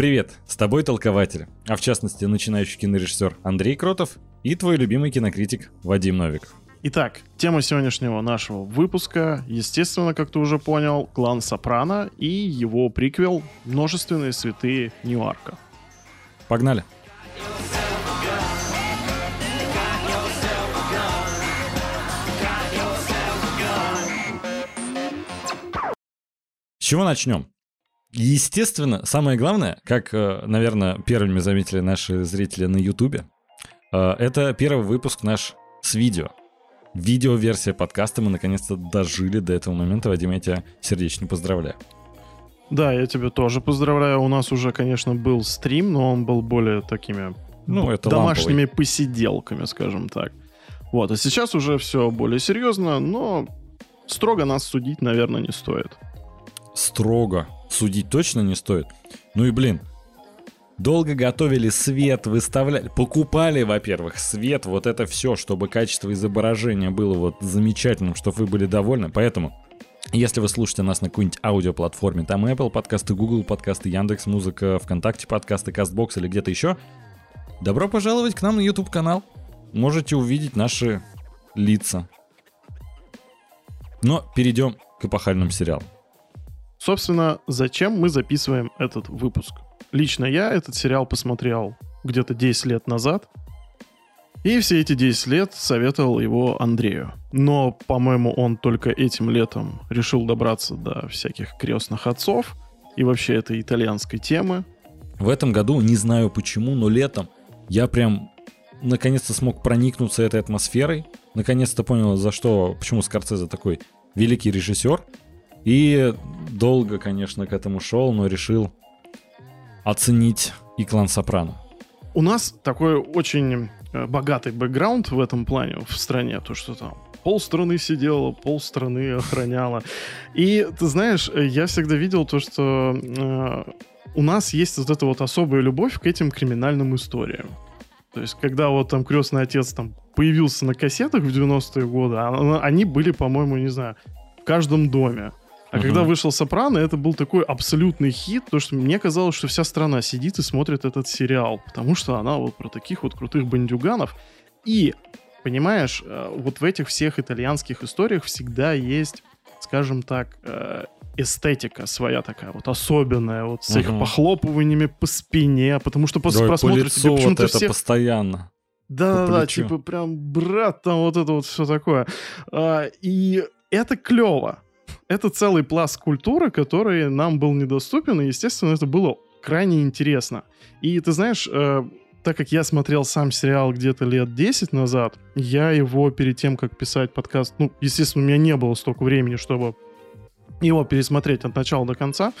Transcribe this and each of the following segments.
Привет, с тобой толкователь, а в частности начинающий кинорежиссер Андрей Кротов и твой любимый кинокритик Вадим Новиков. Итак, тема сегодняшнего нашего выпуска, естественно, как ты уже понял, клан Сопрано и его приквел «Множественные святые Ньюарка». Погнали! С чего начнем? Естественно, самое главное, как, э, наверное, первыми заметили наши зрители на Ютубе, э, это первый выпуск наш с видео. Видеоверсия подкаста мы наконец-то дожили до этого момента. Вадим, я тебя сердечно поздравляю. Да, я тебя тоже поздравляю. У нас уже, конечно, был стрим, но он был более такими ну, это домашними ламповый. посиделками, скажем так. Вот, а сейчас уже все более серьезно, но строго нас судить, наверное, не стоит. Строго судить точно не стоит. Ну и блин, долго готовили свет, выставляли, покупали, во-первых, свет, вот это все, чтобы качество изображения было вот замечательным, чтобы вы были довольны. Поэтому, если вы слушаете нас на какой-нибудь аудиоплатформе, там Apple подкасты, Google подкасты, Яндекс Музыка, ВКонтакте подкасты, Кастбокс или где-то еще, добро пожаловать к нам на YouTube канал. Можете увидеть наши лица. Но перейдем к эпохальным сериалам. Собственно, зачем мы записываем этот выпуск? Лично я этот сериал посмотрел где-то 10 лет назад, и все эти 10 лет советовал его Андрею. Но, по-моему, он только этим летом решил добраться до всяких крестных отцов и вообще этой итальянской темы. В этом году, не знаю почему, но летом я прям наконец-то смог проникнуться этой атмосферой. Наконец-то понял, за что, почему Скорцезе такой великий режиссер. И долго, конечно, к этому шел, но решил оценить и клан Сопрано. У нас такой очень э, богатый бэкграунд в этом плане в стране, то что там пол страны сидела, пол страны охраняла. И ты знаешь, я всегда видел то, что э, у нас есть вот эта вот особая любовь к этим криминальным историям. То есть, когда вот там крестный отец там появился на кассетах в 90-е годы, а, они были, по-моему, не знаю, в каждом доме. А угу. когда вышел «Сопрано», это был такой абсолютный хит, то что мне казалось, что вся страна сидит и смотрит этот сериал, потому что она вот про таких вот крутых бандюганов. И, понимаешь, э, вот в этих всех итальянских историях всегда есть, скажем так, э, эстетика своя такая вот особенная, вот с угу. их похлопываниями по спине, потому что после да, просмотра по тебе почему-то вот это всех... постоянно. Да, да, да, типа прям брат, там вот это вот все такое. А, и это клево это целый пласт культуры, который нам был недоступен, и, естественно, это было крайне интересно. И ты знаешь, э, так как я смотрел сам сериал где-то лет 10 назад, я его перед тем, как писать подкаст, ну, естественно, у меня не было столько времени, чтобы его пересмотреть от начала до конца,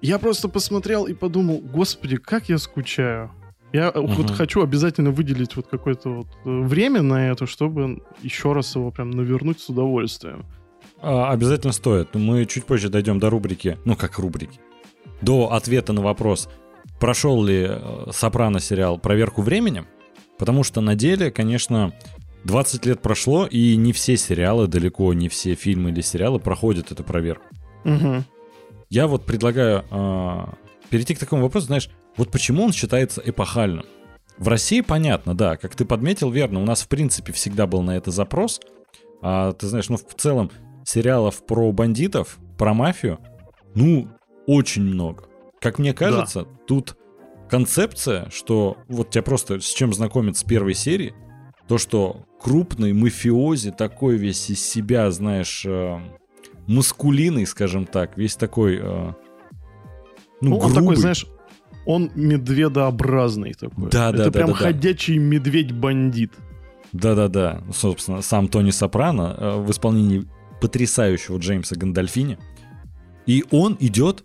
я просто посмотрел и подумал, господи, как я скучаю. Я uh-huh. вот хочу обязательно выделить вот какое-то вот э, время на это, чтобы еще раз его прям навернуть с удовольствием. А, обязательно стоит. Мы чуть позже дойдем до рубрики, ну как рубрики, до ответа на вопрос, прошел ли э, Сопрано сериал проверку временем, потому что на деле, конечно, 20 лет прошло, и не все сериалы, далеко не все фильмы или сериалы проходят эту проверку. Угу. Я вот предлагаю э, перейти к такому вопросу, знаешь, вот почему он считается эпохальным? В России понятно, да, как ты подметил верно, у нас в принципе всегда был на это запрос. А, ты знаешь, ну в целом сериалов про бандитов, про мафию, ну, очень много. Как мне кажется, да. тут концепция, что вот тебя просто с чем знакомят с первой серии, то, что крупный мафиози такой весь из себя, знаешь, э, маскулиный, скажем так, весь такой, э, ну, ну он такой, знаешь, он медведообразный такой. Да, да, Это да, прям да, ходячий медведь-бандит. Да-да-да, собственно, сам Тони Сопрано э, в исполнении потрясающего Джеймса Гандальфини. И он идет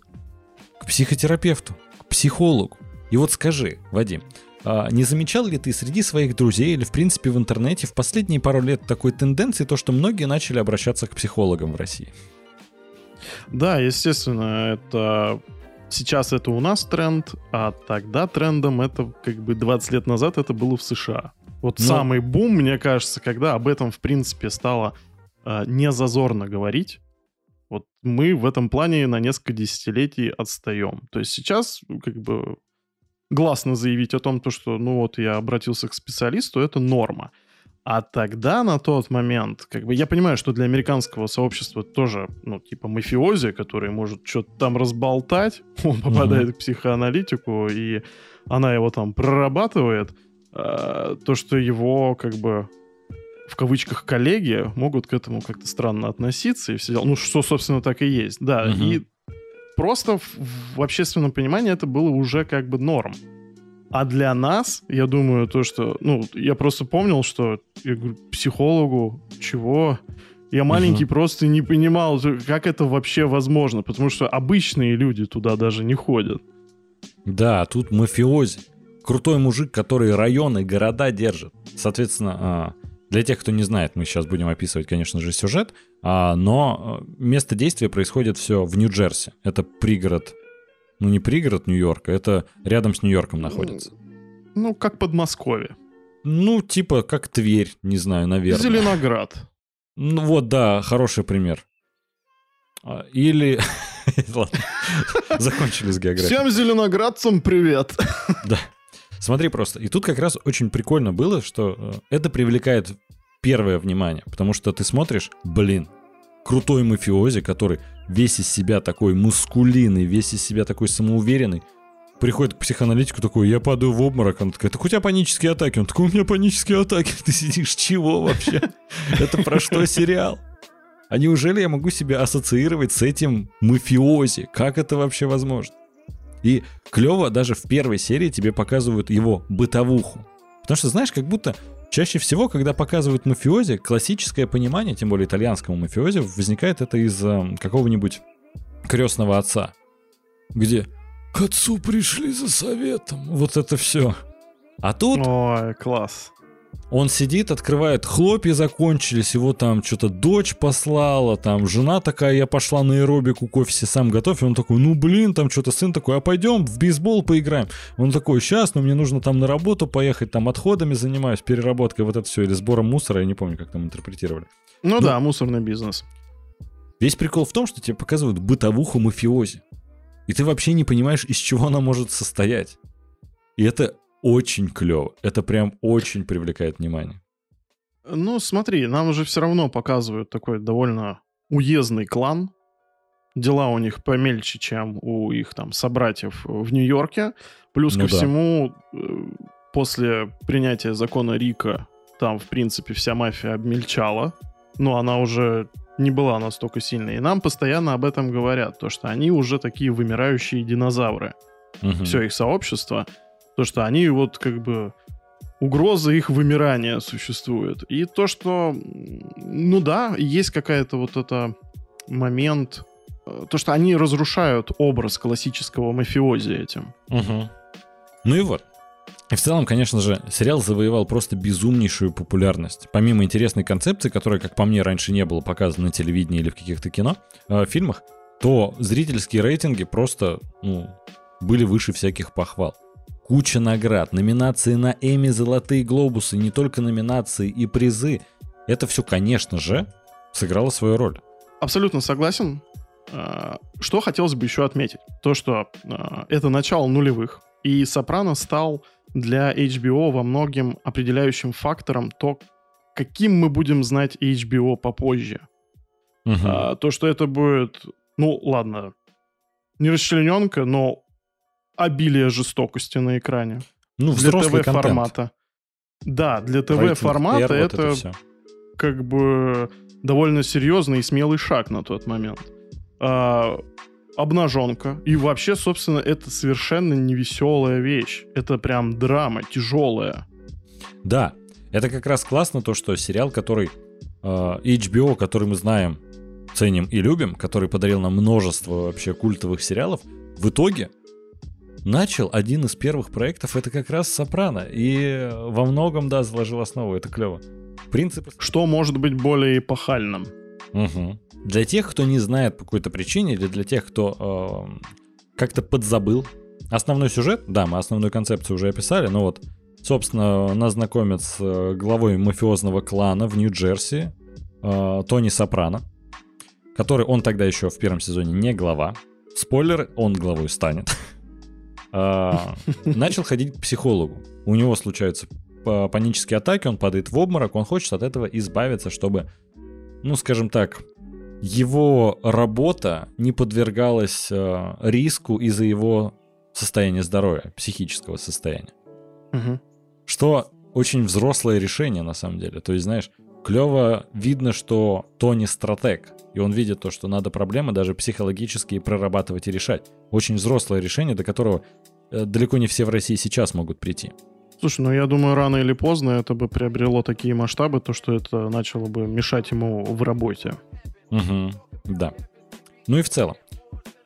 к психотерапевту, к психологу. И вот скажи, Вадим, а не замечал ли ты среди своих друзей или, в принципе, в интернете в последние пару лет такой тенденции, то, что многие начали обращаться к психологам в России? Да, естественно, это сейчас это у нас тренд, а тогда трендом это как бы 20 лет назад это было в США. Вот Но... Ну, самый бум, мне кажется, когда об этом, в принципе, стало не зазорно говорить. Вот мы в этом плане на несколько десятилетий отстаем. То есть сейчас как бы гласно заявить о том, то, что ну вот я обратился к специалисту, это норма. А тогда, на тот момент, как бы я понимаю, что для американского сообщества тоже, ну, типа мафиози, который может что-то там разболтать, он попадает mm-hmm. к психоаналитику, и она его там прорабатывает, э, то, что его, как бы, в кавычках коллеги могут к этому как-то странно относиться и все дела. Ну, что, собственно, так и есть, да. Mm-hmm. И просто в, в общественном понимании это было уже как бы норм. А для нас, я думаю, то, что... Ну, я просто помнил, что я говорю, психологу, чего? Я маленький uh-huh. просто не понимал, как это вообще возможно, потому что обычные люди туда даже не ходят. Да, тут мафиози. Крутой мужик, который районы, города держит. Соответственно, а, для тех, кто не знает, мы сейчас будем описывать, конечно же, сюжет, а, но а, место действия происходит все в Нью-Джерси. Это пригород ну не пригород Нью-Йорка, это рядом с Нью-Йорком находится. Ну, как Подмосковье. Ну, типа как Тверь, не знаю, наверное. Зеленоград. Ну вот, да, хороший пример. А, или... Ладно, закончили с географией. Всем зеленоградцам привет. Да. Смотри просто. И тут как раз очень прикольно было, что э, это привлекает первое внимание. Потому что ты смотришь, блин, крутой мафиози, который весь из себя такой мускулиный, весь из себя такой самоуверенный, приходит к психоаналитику такой, я падаю в обморок, она такая, так у тебя панические атаки, он такой, у меня панические атаки, ты сидишь, чего вообще? Это про что сериал? А неужели я могу себя ассоциировать с этим мафиози? Как это вообще возможно? И клево даже в первой серии тебе показывают его бытовуху. Потому что, знаешь, как будто Чаще всего, когда показывают мафиози, классическое понимание, тем более итальянскому мафиози, возникает это из э, какого-нибудь крестного отца, где к отцу пришли за советом. Вот это все. А тут... Ой, класс. Он сидит, открывает, хлопья закончились, его там что-то дочь послала, там жена такая, я пошла на аэробику, кофе себе сам готовь, и он такой, ну блин, там что-то сын такой, а пойдем в бейсбол поиграем. Он такой, сейчас, но мне нужно там на работу поехать, там отходами занимаюсь, переработкой, вот это все, или сбором мусора, я не помню, как там интерпретировали. Ну но, да, мусорный бизнес. Весь прикол в том, что тебе показывают бытовуху мафиози. И ты вообще не понимаешь, из чего она может состоять. И это очень клево. Это прям очень привлекает внимание. Ну, смотри, нам уже все равно показывают такой довольно уездный клан. Дела у них помельче, чем у их там собратьев в Нью-Йорке. Плюс ну ко да. всему, э, после принятия закона Рика, там, в принципе, вся мафия обмельчала. Но она уже не была настолько сильной. И нам постоянно об этом говорят, то, что они уже такие вымирающие динозавры. Угу. Все их сообщество. То, что они вот как бы угроза их вымирания существует. И то, что, ну да, есть какая-то вот это момент, э, то, что они разрушают образ классического мафиози этим. Угу. Ну и вот. И в целом, конечно же, сериал завоевал просто безумнейшую популярность. Помимо интересной концепции, которая, как по мне, раньше не было показана на телевидении или в каких-то кино, э, фильмах, то зрительские рейтинги просто ну, были выше всяких похвал. Куча наград, номинации на Эми, Золотые Глобусы, не только номинации и призы. Это все, конечно же, сыграло свою роль. Абсолютно согласен. А, что хотелось бы еще отметить? То, что а, это начало нулевых, и «Сопрано» стал для HBO во многим определяющим фактором то, каким мы будем знать HBO попозже. Угу. А, то, что это будет, ну ладно, не расчлененка, но обилие жестокости на экране. Ну, для ТВ-формата. Да, для ТВ-формата это, это как бы довольно серьезный и смелый шаг на тот момент. А, обнаженка. И вообще, собственно, это совершенно невеселая вещь. Это прям драма, тяжелая. Да, это как раз классно, то, что сериал, который э, HBO, который мы знаем, ценим и любим, который подарил нам множество вообще культовых сериалов, в итоге начал один из первых проектов, это как раз «Сопрано». И во многом, да, заложил основу, это клево. Принцип... Что может быть более эпохальным? Угу. Для тех, кто не знает по какой-то причине, или для тех, кто э, как-то подзабыл основной сюжет, да, мы основную концепцию уже описали, но вот, собственно, нас знакомят с э, главой мафиозного клана в Нью-Джерси, э, Тони Сопрано. который он тогда еще в первом сезоне не глава. Спойлер, он главой станет. А, начал ходить к психологу. У него случаются панические атаки, он падает в обморок, он хочет от этого избавиться, чтобы, ну, скажем так, его работа не подвергалась э, риску из-за его состояния здоровья, психического состояния. Угу. Что очень взрослое решение на самом деле. То есть, знаешь, клево видно, что Тони стратег, и он видит то, что надо проблемы даже психологически прорабатывать и решать. Очень взрослое решение, до которого э, далеко не все в России сейчас могут прийти. Слушай, ну я думаю, рано или поздно это бы приобрело такие масштабы, то что это начало бы мешать ему в работе. Угу, да. Ну и в целом.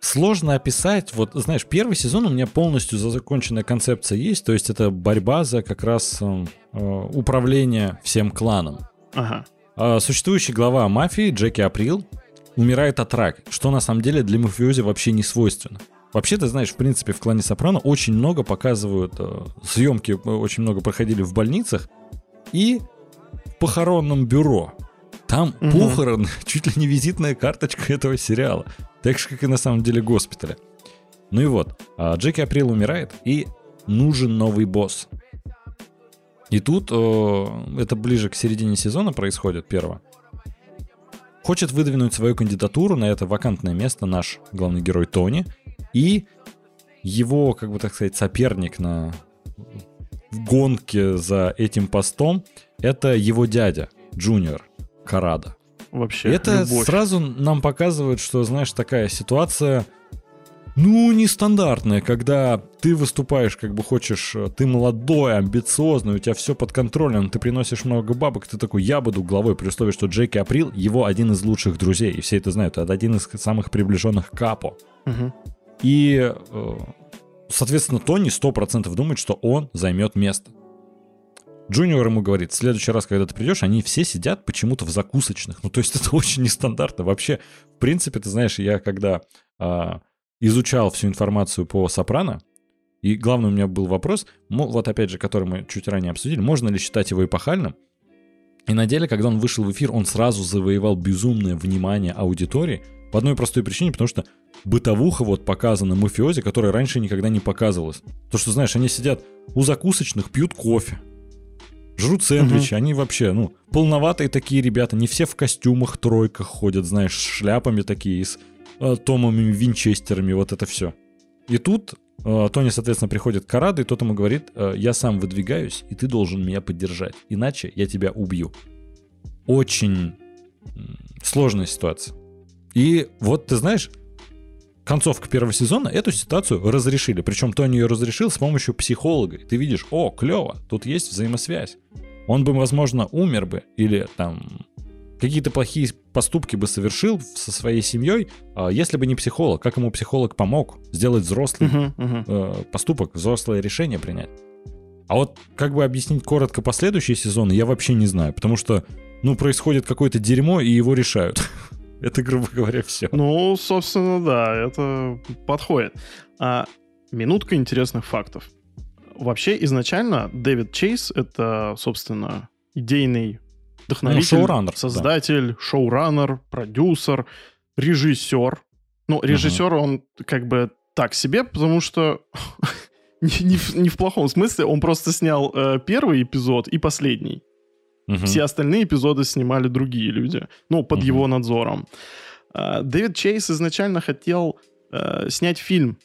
Сложно описать, вот, знаешь, первый сезон у меня полностью законченная концепция есть, то есть это борьба за как раз э, управление всем кланом. Ага. А существующий глава мафии Джеки Април умирает от рака, что на самом деле для мафиози вообще не свойственно. Вообще, ты знаешь, в принципе, в клане Сопрано очень много показывают, э, съемки э, очень много проходили в больницах и в похоронном бюро. Там угу. похорон чуть ли не визитная карточка этого сериала. Так же, как и на самом деле госпиталя. Ну и вот, а Джеки Април умирает, и нужен новый босс. И тут э, это ближе к середине сезона происходит, первого. Хочет выдвинуть свою кандидатуру на это вакантное место наш главный герой Тони. И его, как бы так сказать, соперник на в гонке за этим постом это его дядя, Джуниор Карада. Вообще, Это любовь. сразу нам показывает, что, знаешь, такая ситуация, ну, нестандартная, когда ты выступаешь, как бы хочешь, ты молодой, амбициозный, у тебя все под контролем, ты приносишь много бабок, ты такой, я буду главой, при условии, что Джеки Април, его один из лучших друзей, и все это знают, это один из самых приближенных Капо. Угу. И, э, соответственно, Тони 100% думает, что он займет место. Джуниор ему говорит, в следующий раз, когда ты придешь, они все сидят почему-то в закусочных. Ну, то есть это очень нестандартно. Вообще, в принципе, ты знаешь, я когда а, изучал всю информацию по Сопрано, и главный у меня был вопрос, вот опять же, который мы чуть ранее обсудили, можно ли считать его эпохальным? И на деле, когда он вышел в эфир, он сразу завоевал безумное внимание аудитории по одной простой причине, потому что бытовуха вот показана мафиози, которая раньше никогда не показывалась. То, что, знаешь, они сидят у закусочных, пьют кофе, жрут сэндвичи, угу. они вообще, ну, полноватые такие ребята, не все в костюмах, тройках ходят, знаешь, с шляпами такие, с э, томами, винчестерами, вот это все. И тут э, Тони, соответственно, приходит к Караду, и тот ему говорит, э, я сам выдвигаюсь, и ты должен меня поддержать, иначе я тебя убью. Очень сложная ситуация. И вот ты знаешь, концовка первого сезона эту ситуацию разрешили. Причем Тони ее разрешил с помощью психолога. И ты видишь, о, клево, тут есть взаимосвязь. Он бы, возможно, умер бы или там какие-то плохие поступки бы совершил со своей семьей, а, если бы не психолог. Как ему психолог помог сделать взрослый uh-huh, uh-huh. поступок, взрослое решение принять. А вот как бы объяснить коротко последующие сезоны, я вообще не знаю, потому что, ну, происходит какое-то дерьмо, и его решают. Это, грубо говоря, все. Ну, собственно, да, это подходит. А минутка интересных фактов. Вообще, изначально Дэвид Чейз — это, собственно, идейный вдохновитель, ну, шоураннер, создатель, да. шоураннер, продюсер, режиссер. Ну, режиссер угу. он как бы так себе, потому что не, не, в, не в плохом смысле, он просто снял э, первый эпизод и последний. Угу. Все остальные эпизоды снимали другие люди, ну, под угу. его надзором. А, Дэвид Чейз изначально хотел э, снять фильм,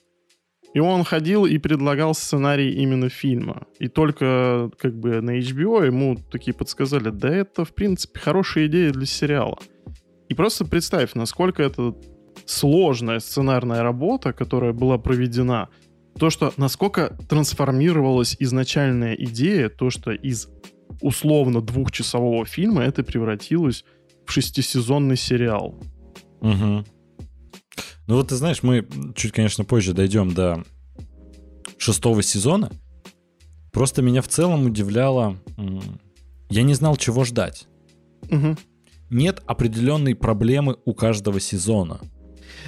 и он ходил и предлагал сценарий именно фильма. И только как бы на HBO ему такие подсказали, да это, в принципе, хорошая идея для сериала. И просто представь, насколько это сложная сценарная работа, которая была проведена, то, что насколько трансформировалась изначальная идея, то, что из условно двухчасового фильма это превратилось в шестисезонный сериал. Угу. Ну вот ты знаешь, мы чуть, конечно, позже дойдем до шестого сезона. Просто меня в целом удивляло... Я не знал, чего ждать. Угу. Нет определенной проблемы у каждого сезона.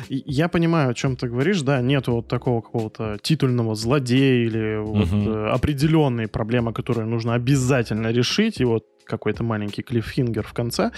Я понимаю, о чем ты говоришь, да, нету вот такого какого-то титульного злодея или угу. вот э, определенные проблемы, которые нужно обязательно решить, и вот какой-то маленький клиффхингер в конце.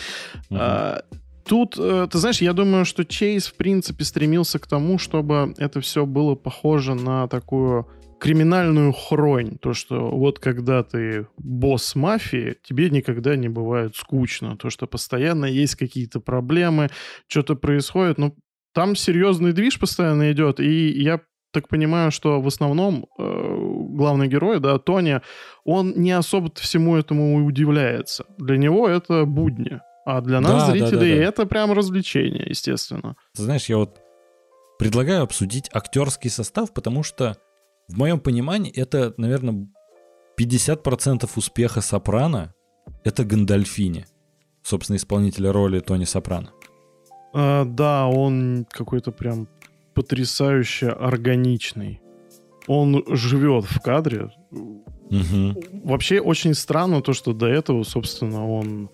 Угу. А, Тут, э, ты знаешь, я думаю, что Чейз, в принципе, стремился к тому, чтобы это все было похоже на такую криминальную хронь. То, что вот когда ты босс мафии, тебе никогда не бывает скучно. То, что постоянно есть какие-то проблемы, что-то происходит. Ну, там серьезный движ постоянно идет, и я так понимаю, что в основном э, главный герой, да, Тони, он не особо всему этому удивляется. Для него это будни. А для нас, да, зрителей, да, да, да. это прям развлечение, естественно. Ты знаешь, я вот предлагаю обсудить актерский состав, потому что в моем понимании это, наверное, 50% успеха Сопрано — это Гандальфини, собственно, исполнителя роли Тони Сопрано. А, да, он какой-то прям потрясающе органичный. Он живет в кадре. Угу. Вообще очень странно то, что до этого, собственно, он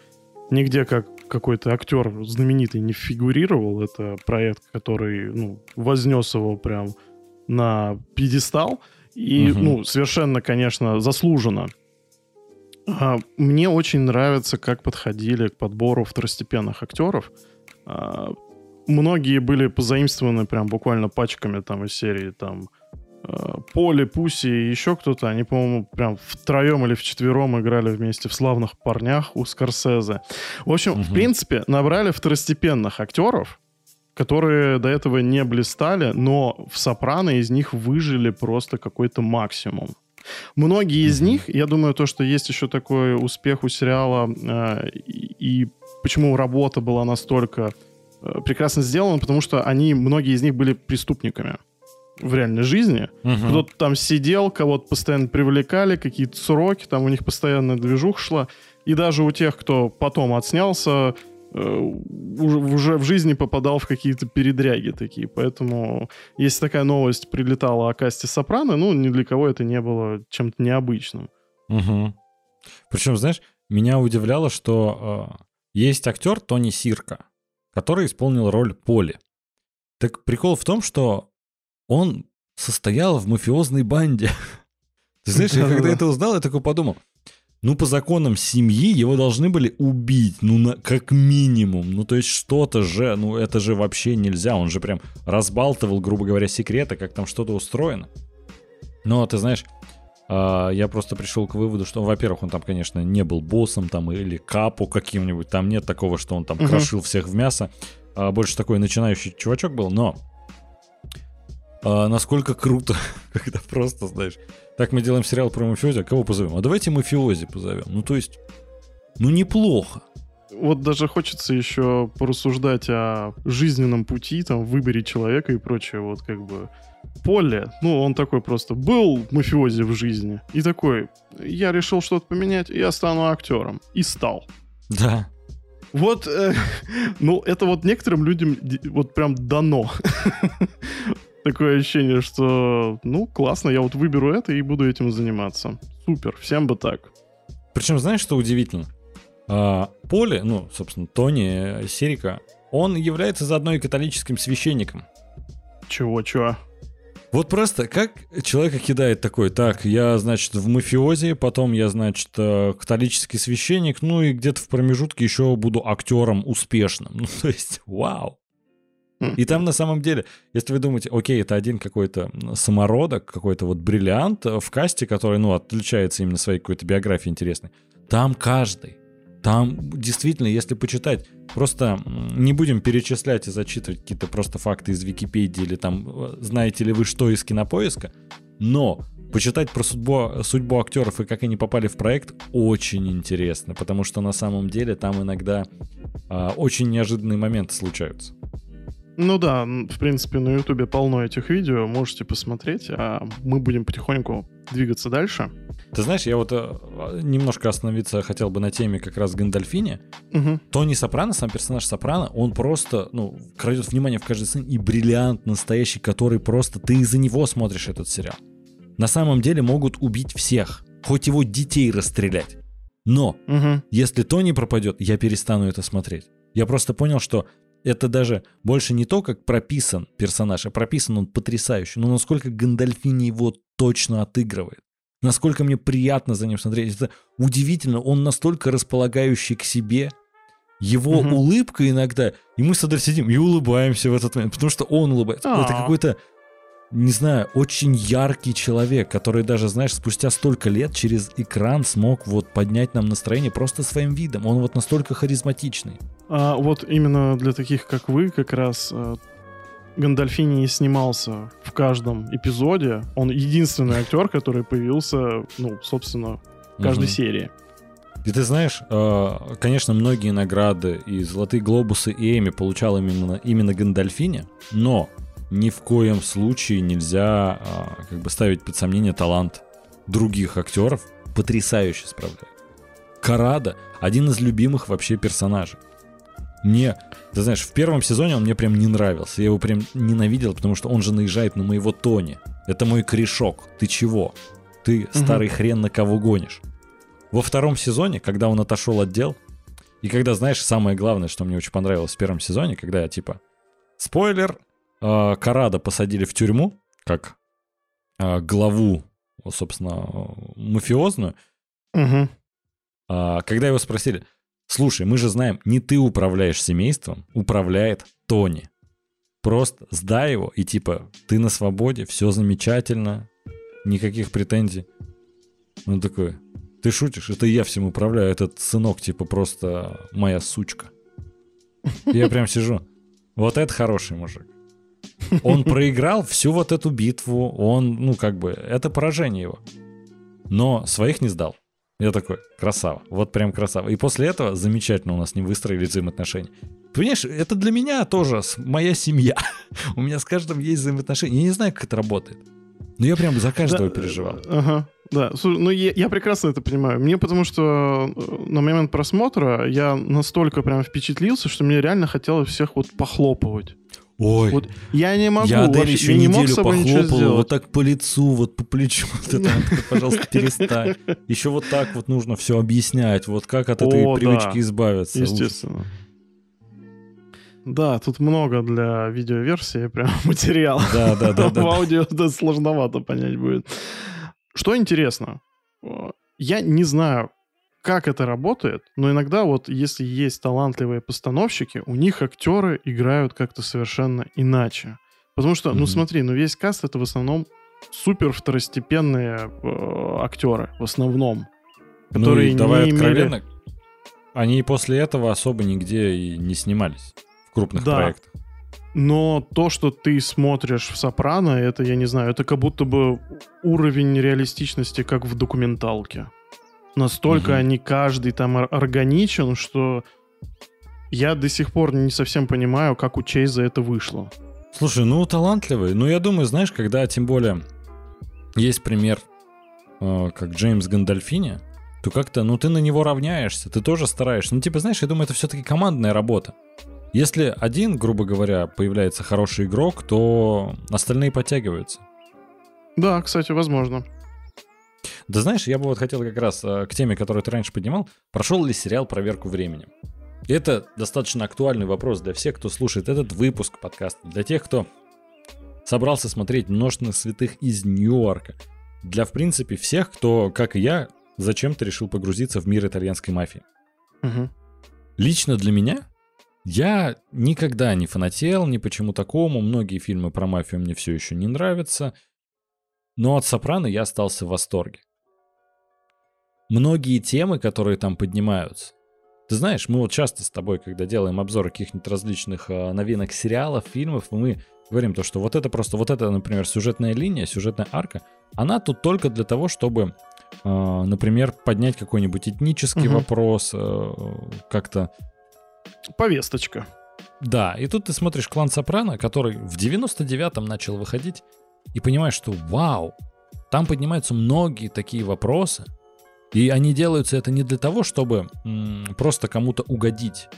нигде как какой-то актер знаменитый не фигурировал. Это проект, который ну, вознес его прям на пьедестал. И, угу. ну, совершенно, конечно, заслуженно. А, мне очень нравится, как подходили к подбору второстепенных актеров. Многие были позаимствованы прям буквально пачками там из серии там Э, Поли, Пуси и еще кто-то, они, по-моему, прям втроем или вчетвером играли вместе в «Славных парнях» у Скорсезе. В общем, угу. в принципе, набрали второстепенных актеров, которые до этого не блистали, но в «Сопрано» из них выжили просто какой-то максимум. Многие из них, я думаю, то, что есть еще такой успех у сериала, э, и почему работа была настолько э, прекрасно сделана, потому что они, многие из них были преступниками в реальной жизни. Угу. Кто-то там сидел, кого-то постоянно привлекали, какие-то сроки, там у них постоянно движух шла. И даже у тех, кто потом отснялся, э, уже в жизни попадал в какие-то передряги такие. Поэтому, если такая новость прилетала о касте Сопрано, ну, ни для кого это не было чем-то необычным. Угу. Причем, знаешь, меня удивляло, что э, есть актер Тони Сирка, который исполнил роль Поли. Так прикол в том, что он состоял в мафиозной банде. Ты знаешь, я когда это узнал, я такой подумал, ну, по законам семьи его должны были убить, ну, на, как минимум. Ну, то есть что-то же, ну, это же вообще нельзя. Он же прям разбалтывал, грубо говоря, секреты, как там что-то устроено. Но, ты знаешь, я просто пришел к выводу, что, во-первых, он там, конечно, не был боссом там или капу каким-нибудь. Там нет такого, что он там крошил всех в мясо. А больше такой начинающий чувачок был, но а, насколько круто, когда просто, знаешь, так мы делаем сериал про мафиози, а кого позовем? А давайте мафиози позовем. Ну, то есть, ну, неплохо. Вот даже хочется еще порассуждать о жизненном пути, там, выборе человека и прочее, вот как бы... Поле, ну, он такой просто был мафиози в жизни. И такой, я решил что-то поменять, я стану актером. И стал. Да. Вот, э, ну, это вот некоторым людям вот прям дано такое ощущение, что, ну, классно, я вот выберу это и буду этим заниматься. Супер, всем бы так. Причем, знаешь, что удивительно? А, Поле, ну, собственно, Тони Серика, он является заодно и католическим священником. Чего, чего? Вот просто как человека кидает такой, так, я, значит, в мафиозе, потом я, значит, э, католический священник, ну и где-то в промежутке еще буду актером успешным. Ну, то есть, вау. И там на самом деле, если вы думаете, окей, это один какой-то самородок, какой-то вот бриллиант в касте, который, ну, отличается именно своей какой-то биографией интересной, там каждый. Там действительно, если почитать, просто не будем перечислять и зачитывать какие-то просто факты из Википедии или там э, знаете ли вы что из кинопоиска, но почитать про судьбу, судьбу актеров и как они попали в проект очень интересно, потому что на самом деле там иногда э, очень неожиданные моменты случаются. Ну да, в принципе, на Ютубе полно этих видео, можете посмотреть, а мы будем потихоньку двигаться дальше. Ты знаешь, я вот э, немножко остановиться хотел бы на теме как раз Гандальфини. Угу. Тони Сопрано, сам персонаж Сопрано, он просто, ну, крадет внимание в каждой сцене и бриллиант настоящий, который просто, ты из-за него смотришь этот сериал. На самом деле могут убить всех, хоть его детей расстрелять. Но, угу. если Тони пропадет, я перестану это смотреть. Я просто понял, что это даже больше не то, как прописан персонаж, а прописан он потрясающе. Но насколько Гандальфини его точно отыгрывает. Насколько мне приятно за ним смотреть. Это удивительно. Он настолько располагающий к себе. его угу. улыбка иногда, и мы с Адель сидим и улыбаемся в этот момент, потому что он улыбается. А-а-а. Это какой-то, не знаю, очень яркий человек, который даже, знаешь, спустя столько лет через экран смог вот поднять нам настроение просто своим видом. Он вот настолько харизматичный. А вот именно для таких, как вы, как раз э, Гандальфини снимался в каждом эпизоде. Он единственный актер, который появился, ну, собственно, в каждой угу. серии. И ты знаешь, э, конечно, многие награды и «Золотые глобусы» и «Эми» получал именно, именно Гандальфини, но ни в коем случае нельзя э, как бы ставить под сомнение талант других актеров, потрясающе справляет. Карада — один из любимых вообще персонажей. Мне, ты знаешь, в первом сезоне он мне прям не нравился. Я его прям ненавидел, потому что он же наезжает на моего Тони. Это мой корешок. Ты чего? Ты старый угу. хрен на кого гонишь? Во втором сезоне, когда он отошел от дел, и когда, знаешь, самое главное, что мне очень понравилось в первом сезоне, когда я типа... Спойлер, Карада посадили в тюрьму, как э, главу, собственно, мафиозную. Угу. А, когда его спросили, слушай, мы же знаем, не ты управляешь семейством, управляет Тони. Просто сдай его, и типа, ты на свободе, все замечательно, никаких претензий. Он такой, ты шутишь? Это я всем управляю. Этот сынок, типа, просто моя сучка. Я прям сижу. Вот это хороший мужик. Он проиграл всю вот эту битву. Он, ну, как бы, это поражение его. Но своих не сдал. Я такой, красава, вот прям красава. И после этого замечательно у нас не выстроили взаимоотношения. Понимаешь, это для меня тоже моя семья. у меня с каждым есть взаимоотношения. Я не знаю, как это работает. Но я прям за каждого да, переживал. Ага. Да, ну я, я прекрасно это понимаю. Мне потому что э, на момент просмотра я настолько прям впечатлился, что мне реально хотелось всех вот похлопывать. Ой, вот я не могу, я Адель еще я не ничего сделать. вот так по лицу, вот по плечу, вот это, пожалуйста, перестань. Еще вот так вот нужно все объяснять, вот как от этой О, привычки да. избавиться. Естественно. Да, тут много для видеоверсии прям материала. Да, да, да. В аудио да, сложновато понять будет. Что интересно, я не знаю, как это работает, но иногда вот если есть талантливые постановщики, у них актеры играют как-то совершенно иначе. Потому что, mm-hmm. ну смотри, ну весь каст это в основном супер второстепенные э, актеры, в основном. Ну которые ну, давай не откровенно, имели... они и после этого особо нигде и не снимались в крупных да. проектах. Но то, что ты смотришь в «Сопрано», это, я не знаю, это как будто бы уровень реалистичности, как в документалке. Настолько угу. они каждый там органичен, что я до сих пор не совсем понимаю, как у Чейза это вышло. Слушай, ну талантливый. Ну я думаю, знаешь, когда тем более есть пример, э, как Джеймс Гандальфини, то как-то, ну ты на него равняешься, ты тоже стараешься. Ну типа, знаешь, я думаю, это все-таки командная работа. Если один, грубо говоря, появляется хороший игрок, то остальные подтягиваются. Да, кстати, возможно. Да знаешь, я бы вот хотел как раз э, к теме, которую ты раньше поднимал, прошел ли сериал «Проверку временем». это достаточно актуальный вопрос для всех, кто слушает этот выпуск подкаста, для тех, кто собрался смотреть «Множественных святых» из Нью-Йорка, для, в принципе, всех, кто, как и я, зачем-то решил погрузиться в мир итальянской мафии. Угу. Лично для меня я никогда не фанател ни почему такому. Многие фильмы про мафию мне все еще не нравятся. Но от «Сопрано» я остался в восторге. Многие темы, которые там поднимаются. Ты знаешь, мы вот часто с тобой, когда делаем обзоры каких-нибудь различных э, новинок сериалов, фильмов, мы говорим то, что вот это просто, вот это, например, сюжетная линия, сюжетная арка, она тут только для того, чтобы, э, например, поднять какой-нибудь этнический угу. вопрос, э, как-то Повесточка. Да, и тут ты смотришь «Клан Сопрано», который в 99-м начал выходить, и понимаешь, что вау, там поднимаются многие такие вопросы, и они делаются это не для того, чтобы м- просто кому-то угодить,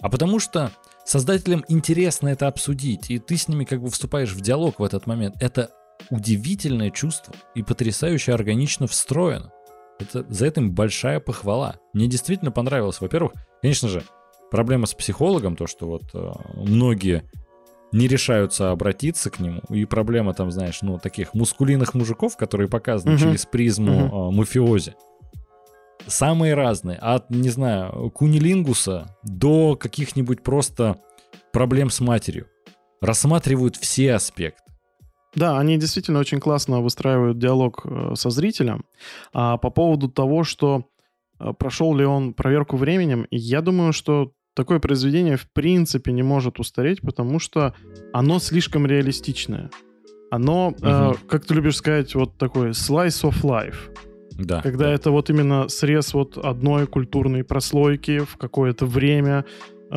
а потому что создателям интересно это обсудить, и ты с ними как бы вступаешь в диалог в этот момент. Это удивительное чувство и потрясающе органично встроено. Это, за этим большая похвала. Мне действительно понравилось. Во-первых, конечно же, проблема с психологом, то, что вот э, многие не решаются обратиться к нему, и проблема там, знаешь, ну, таких мускулинных мужиков, которые показаны угу. через призму угу. э, мафиози. Самые разные. От, не знаю, кунилингуса до каких-нибудь просто проблем с матерью. Рассматривают все аспекты. Да, они действительно очень классно выстраивают диалог э, со зрителем. А по поводу того, что э, прошел ли он проверку временем, я думаю, что такое произведение в принципе не может устареть, потому что оно слишком реалистичное. Оно, угу. э, как ты любишь сказать, вот такой slice of life. Да. Когда да. это вот именно срез вот одной культурной прослойки в какое-то время, э,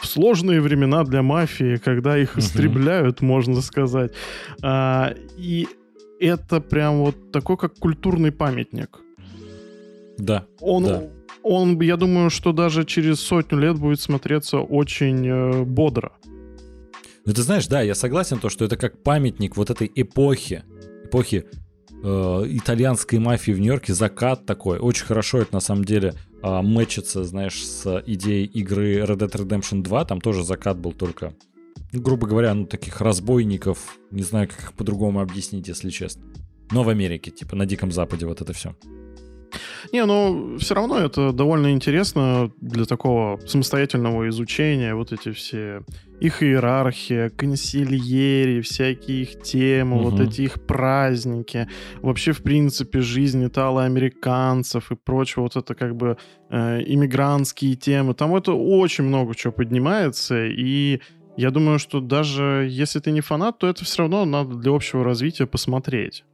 в сложные времена для мафии, когда их истребляют, можно сказать. А, и это прям вот такой, как культурный памятник. Да. Он, да. он, я думаю, что даже через сотню лет будет смотреться очень э, бодро. Ну, ты знаешь, да, я согласен, то, что это как памятник вот этой эпохи, эпохи итальянской мафии в Нью-Йорке, закат такой. Очень хорошо это на самом деле э, мэчится, знаешь, с идеей игры Red Dead Redemption 2. Там тоже закат был только, грубо говоря, ну, таких разбойников. Не знаю, как их по-другому объяснить, если честно. Но в Америке, типа, на Диком Западе вот это все. Не, ну, все равно это довольно интересно для такого самостоятельного изучения. Вот эти все их иерархия, консильери, всякие их темы, угу. вот эти их праздники. Вообще, в принципе, жизнь итало-американцев и прочего. Вот это как бы э, иммигрантские темы. Там это очень много чего поднимается. И я думаю, что даже если ты не фанат, то это все равно надо для общего развития посмотреть.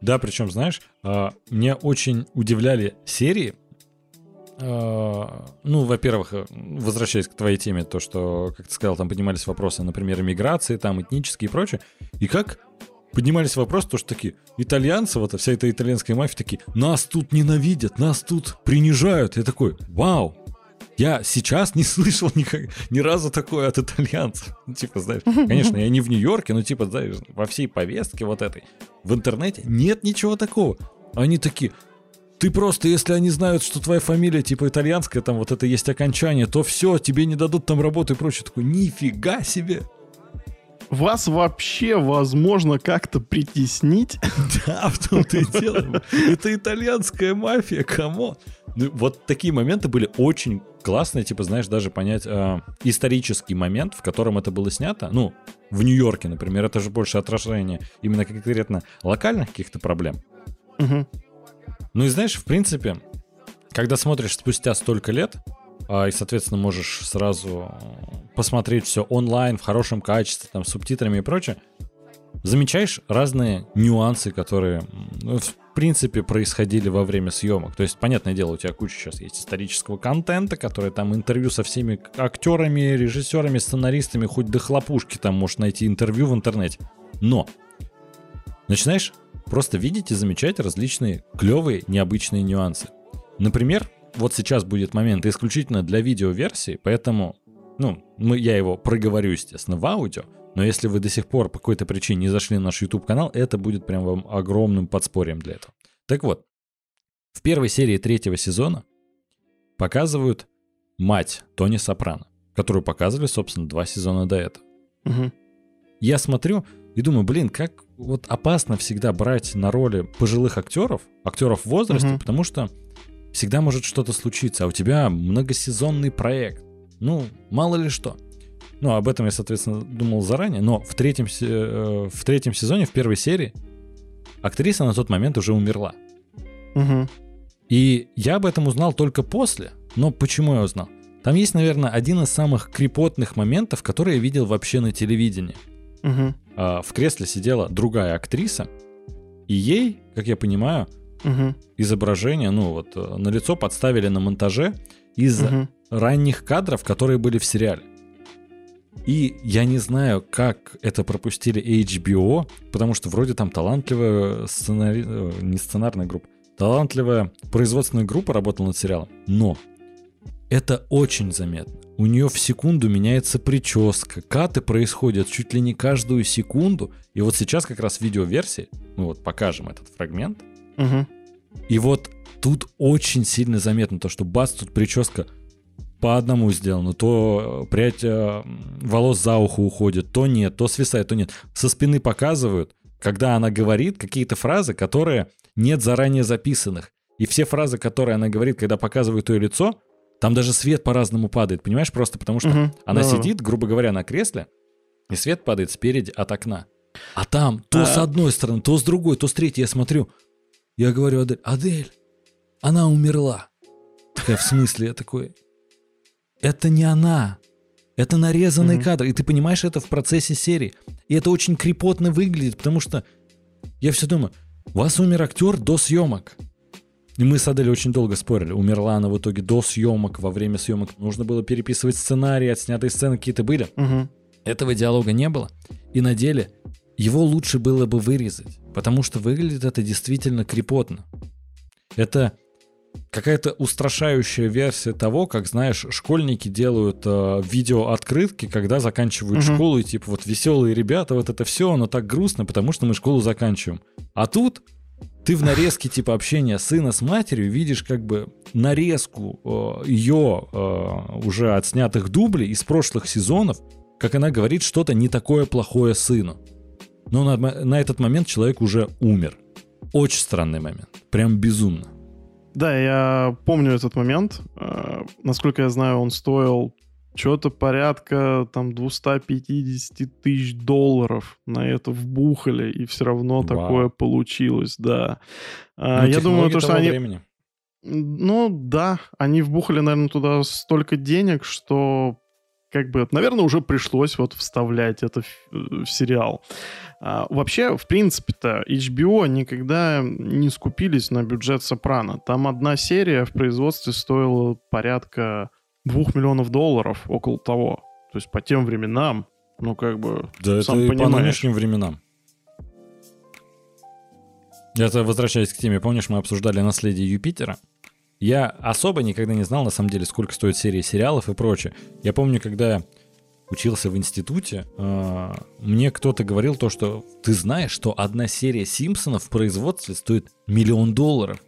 Да, причем, знаешь, а, меня очень удивляли серии. А, ну, во-первых, э, возвращаясь к твоей теме, то, что, как ты сказал, там поднимались вопросы, например, иммиграции, там этнические и прочее. И как поднимались вопросы, то, что такие итальянцы, вот вся эта итальянская мафия, такие, нас тут ненавидят, нас тут принижают. Я такой, вау, я сейчас не слышал никак, ни разу такое от итальянцев. Ну, типа, знаешь, конечно, я не в Нью-Йорке, но типа, знаешь, во всей повестке вот этой в интернете нет ничего такого. Они такие, ты просто, если они знают, что твоя фамилия типа итальянская, там вот это есть окончание, то все, тебе не дадут там работу и прочее. Такой, нифига себе! Вас вообще возможно как-то притеснить? Да, в том-то и дело. Это итальянская мафия, кому? Ну, вот такие моменты были очень классные, типа, знаешь, даже понять э, исторический момент, в котором это было снято. Ну, в Нью-Йорке, например, это же больше отражение именно конкретно локальных каких-то проблем. Угу. Ну и знаешь, в принципе, когда смотришь спустя столько лет, а, и, соответственно, можешь сразу посмотреть все онлайн в хорошем качестве, там, с субтитрами и прочее, замечаешь разные нюансы, которые, ну, принципе, происходили во время съемок. То есть, понятное дело, у тебя куча сейчас есть исторического контента, который там интервью со всеми актерами, режиссерами, сценаристами, хоть до хлопушки там можешь найти интервью в интернете. Но начинаешь просто видеть и замечать различные клевые, необычные нюансы. Например, вот сейчас будет момент исключительно для видеоверсии, поэтому, ну, мы, я его проговорю, естественно, в аудио, но если вы до сих пор по какой-то причине не зашли на наш YouTube-канал, это будет прям вам огромным подспорьем для этого. Так вот, в первой серии третьего сезона показывают мать Тони Сопрано, которую показывали, собственно, два сезона до этого. Угу. Я смотрю и думаю, блин, как вот опасно всегда брать на роли пожилых актеров, актеров в возрасте, угу. потому что всегда может что-то случиться, а у тебя многосезонный проект. Ну, мало ли что. Ну, об этом я, соответственно, думал заранее, но в третьем, э, в третьем сезоне, в первой серии, актриса на тот момент уже умерла. Угу. И я об этом узнал только после. Но почему я узнал? Там есть, наверное, один из самых крепотных моментов, которые я видел вообще на телевидении. Угу. А, в кресле сидела другая актриса, и ей, как я понимаю, угу. изображение, ну вот, э, на лицо подставили на монтаже из угу. ранних кадров, которые были в сериале. И я не знаю, как это пропустили HBO, потому что вроде там талантливая сценари... Э, не сценарная группа, талантливая производственная группа работала над сериалом. Но это очень заметно. У нее в секунду меняется прическа, каты происходят чуть ли не каждую секунду. И вот сейчас как раз видеоверсии, мы вот покажем этот фрагмент. Угу. И вот тут очень сильно заметно то, что бац, тут прическа по одному сделано. То прядь э, волос за ухо уходит, то нет, то свисает, то нет. Со спины показывают, когда она говорит какие-то фразы, которые нет заранее записанных. И все фразы, которые она говорит, когда показывает ее лицо, там даже свет по-разному падает, понимаешь? Просто потому что Мгм. она Да-да-да. сидит, грубо говоря, на кресле, и свет падает спереди от окна. А там то А. с одной стороны, то с другой, то с третьей. Я смотрю, я говорю Адель, Адель, она умерла. Такая, в смысле? Я такой, это не она. Это нарезанный Мгм. кадр. И ты понимаешь это в процессе серии. И это очень крепотно выглядит, потому что я все думаю, у вас умер актер до съемок. И мы с Адель очень долго спорили. Умерла она в итоге до съемок, во время съемок. Нужно было переписывать сценарий, отснятые сцены какие-то были. Мгм. Этого диалога не было. И на деле его лучше было бы вырезать, потому что выглядит это действительно крепотно. Это какая-то устрашающая версия того, как, знаешь, школьники делают э, видео-открытки, когда заканчивают Мгм. школу, и типа вот веселые ребята, вот это все, оно так грустно, потому что мы школу заканчиваем. А тут ты в нарезке типа общения сына с матерью видишь как бы нарезку э, ее э, уже отснятых дублей из прошлых сезонов, как она говорит что-то не такое плохое сыну. Но на, на этот момент человек уже умер. Очень странный момент. Прям безумно. Да, я помню этот момент. Э, Насколько я знаю, он стоил что-то порядка там 250 тысяч долларов на это вбухали, и все равно Вау. такое получилось, да. А, Ну, я думаю, то, что они... времени. Ну, да, они вбухали, наверное, туда столько денег, что как бы, наверное, уже пришлось вот вставлять это в, э, в сериал. А, вообще, в принципе-то, HBO никогда не скупились на бюджет «Сопрано». Там одна серия в производстве стоила порядка двух миллионов долларов, около того. То есть по тем временам, ну, как бы, Да сам это и по понимаешь. нынешним временам. Это возвращаясь к теме, помнишь, мы обсуждали наследие Юпитера? Я особо никогда не знал, на самом деле, сколько стоит серии сериалов и прочее. Я помню, когда учился в институте, э, мне кто-то говорил то, что ты знаешь, что одна серия Симпсонов в производстве стоит миллион долларов.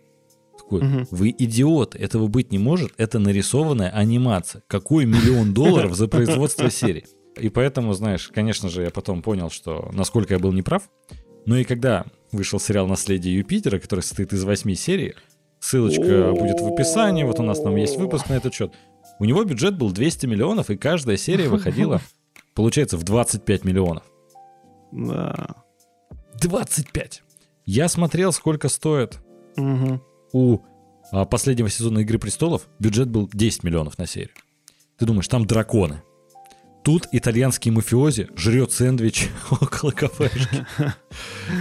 Такой, Мгм. вы идиоты, этого быть не может, это нарисованная анимация. Какой миллион долларов за производство серии? И поэтому, знаешь, конечно же, я потом понял, что насколько я был неправ. Ну и когда вышел сериал «Наследие Юпитера», который состоит из восьми серий, ссылочка будет в описании, вот у нас там есть выпуск на этот счет. У него бюджет был 200 миллионов, и каждая серия выходила, получается, в 25 миллионов. да. 25! Я смотрел, сколько стоит Мгм. у а, последнего сезона «Игры престолов» бюджет был 10 миллионов на серию. Ты думаешь, там драконы. Тут итальянский мафиози жрет сэндвич около кафешки.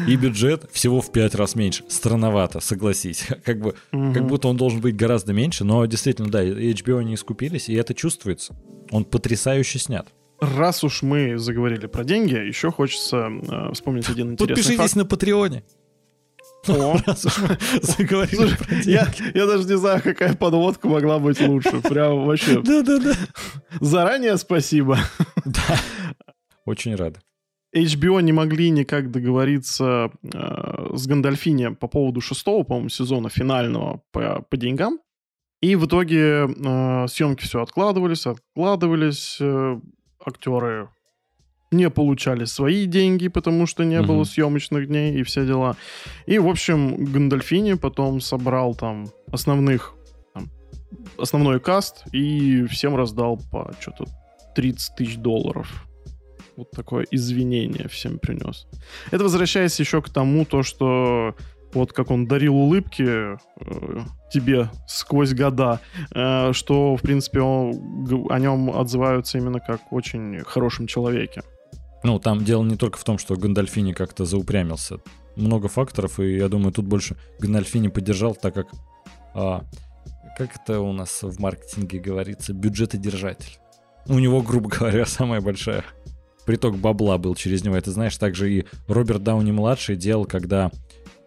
И бюджет всего в 5 раз меньше. Странновато, согласись. Как бы как Мгм. будто он должен быть гораздо меньше, но действительно, да, HBO не искупились, и это чувствуется. Он потрясающе снят. Раз уж мы заговорили про деньги, еще хочется э, вспомнить один интересный Подпишитесь факт. на Патреоне. Заговорили я, я даже не знаю, какая подводка могла быть лучше. Прям вообще. Да-да-да. Заранее спасибо. Очень рад. HBO не могли никак договориться э, с Гандальфини по поводу шестого, по-моему, сезона финального по, по деньгам. И в итоге э, съемки все откладывались, откладывались. э, актеры не получали свои деньги, потому что не было съемочных дней и все дела. И, в общем, Гандальфини потом собрал там основных там, основной каст и всем раздал по что-то 30 тысяч долларов. Вот такое извинение всем принес. Это возвращаясь еще к тому, то, что вот как он дарил улыбки э, тебе сквозь года, э, что, в принципе, он- о нем отзываются именно как очень хорошем человеке. Ну, там дело не только в том, что Гандальфини как-то заупрямился. Много факторов, и я думаю, тут больше Гандальфини поддержал, так как, а, как это у нас в маркетинге говорится, бюджетодержатель. У него, грубо говоря, самая большая приток бабла был через него. Это, знаешь, также и Роберт Дауни-младший делал, когда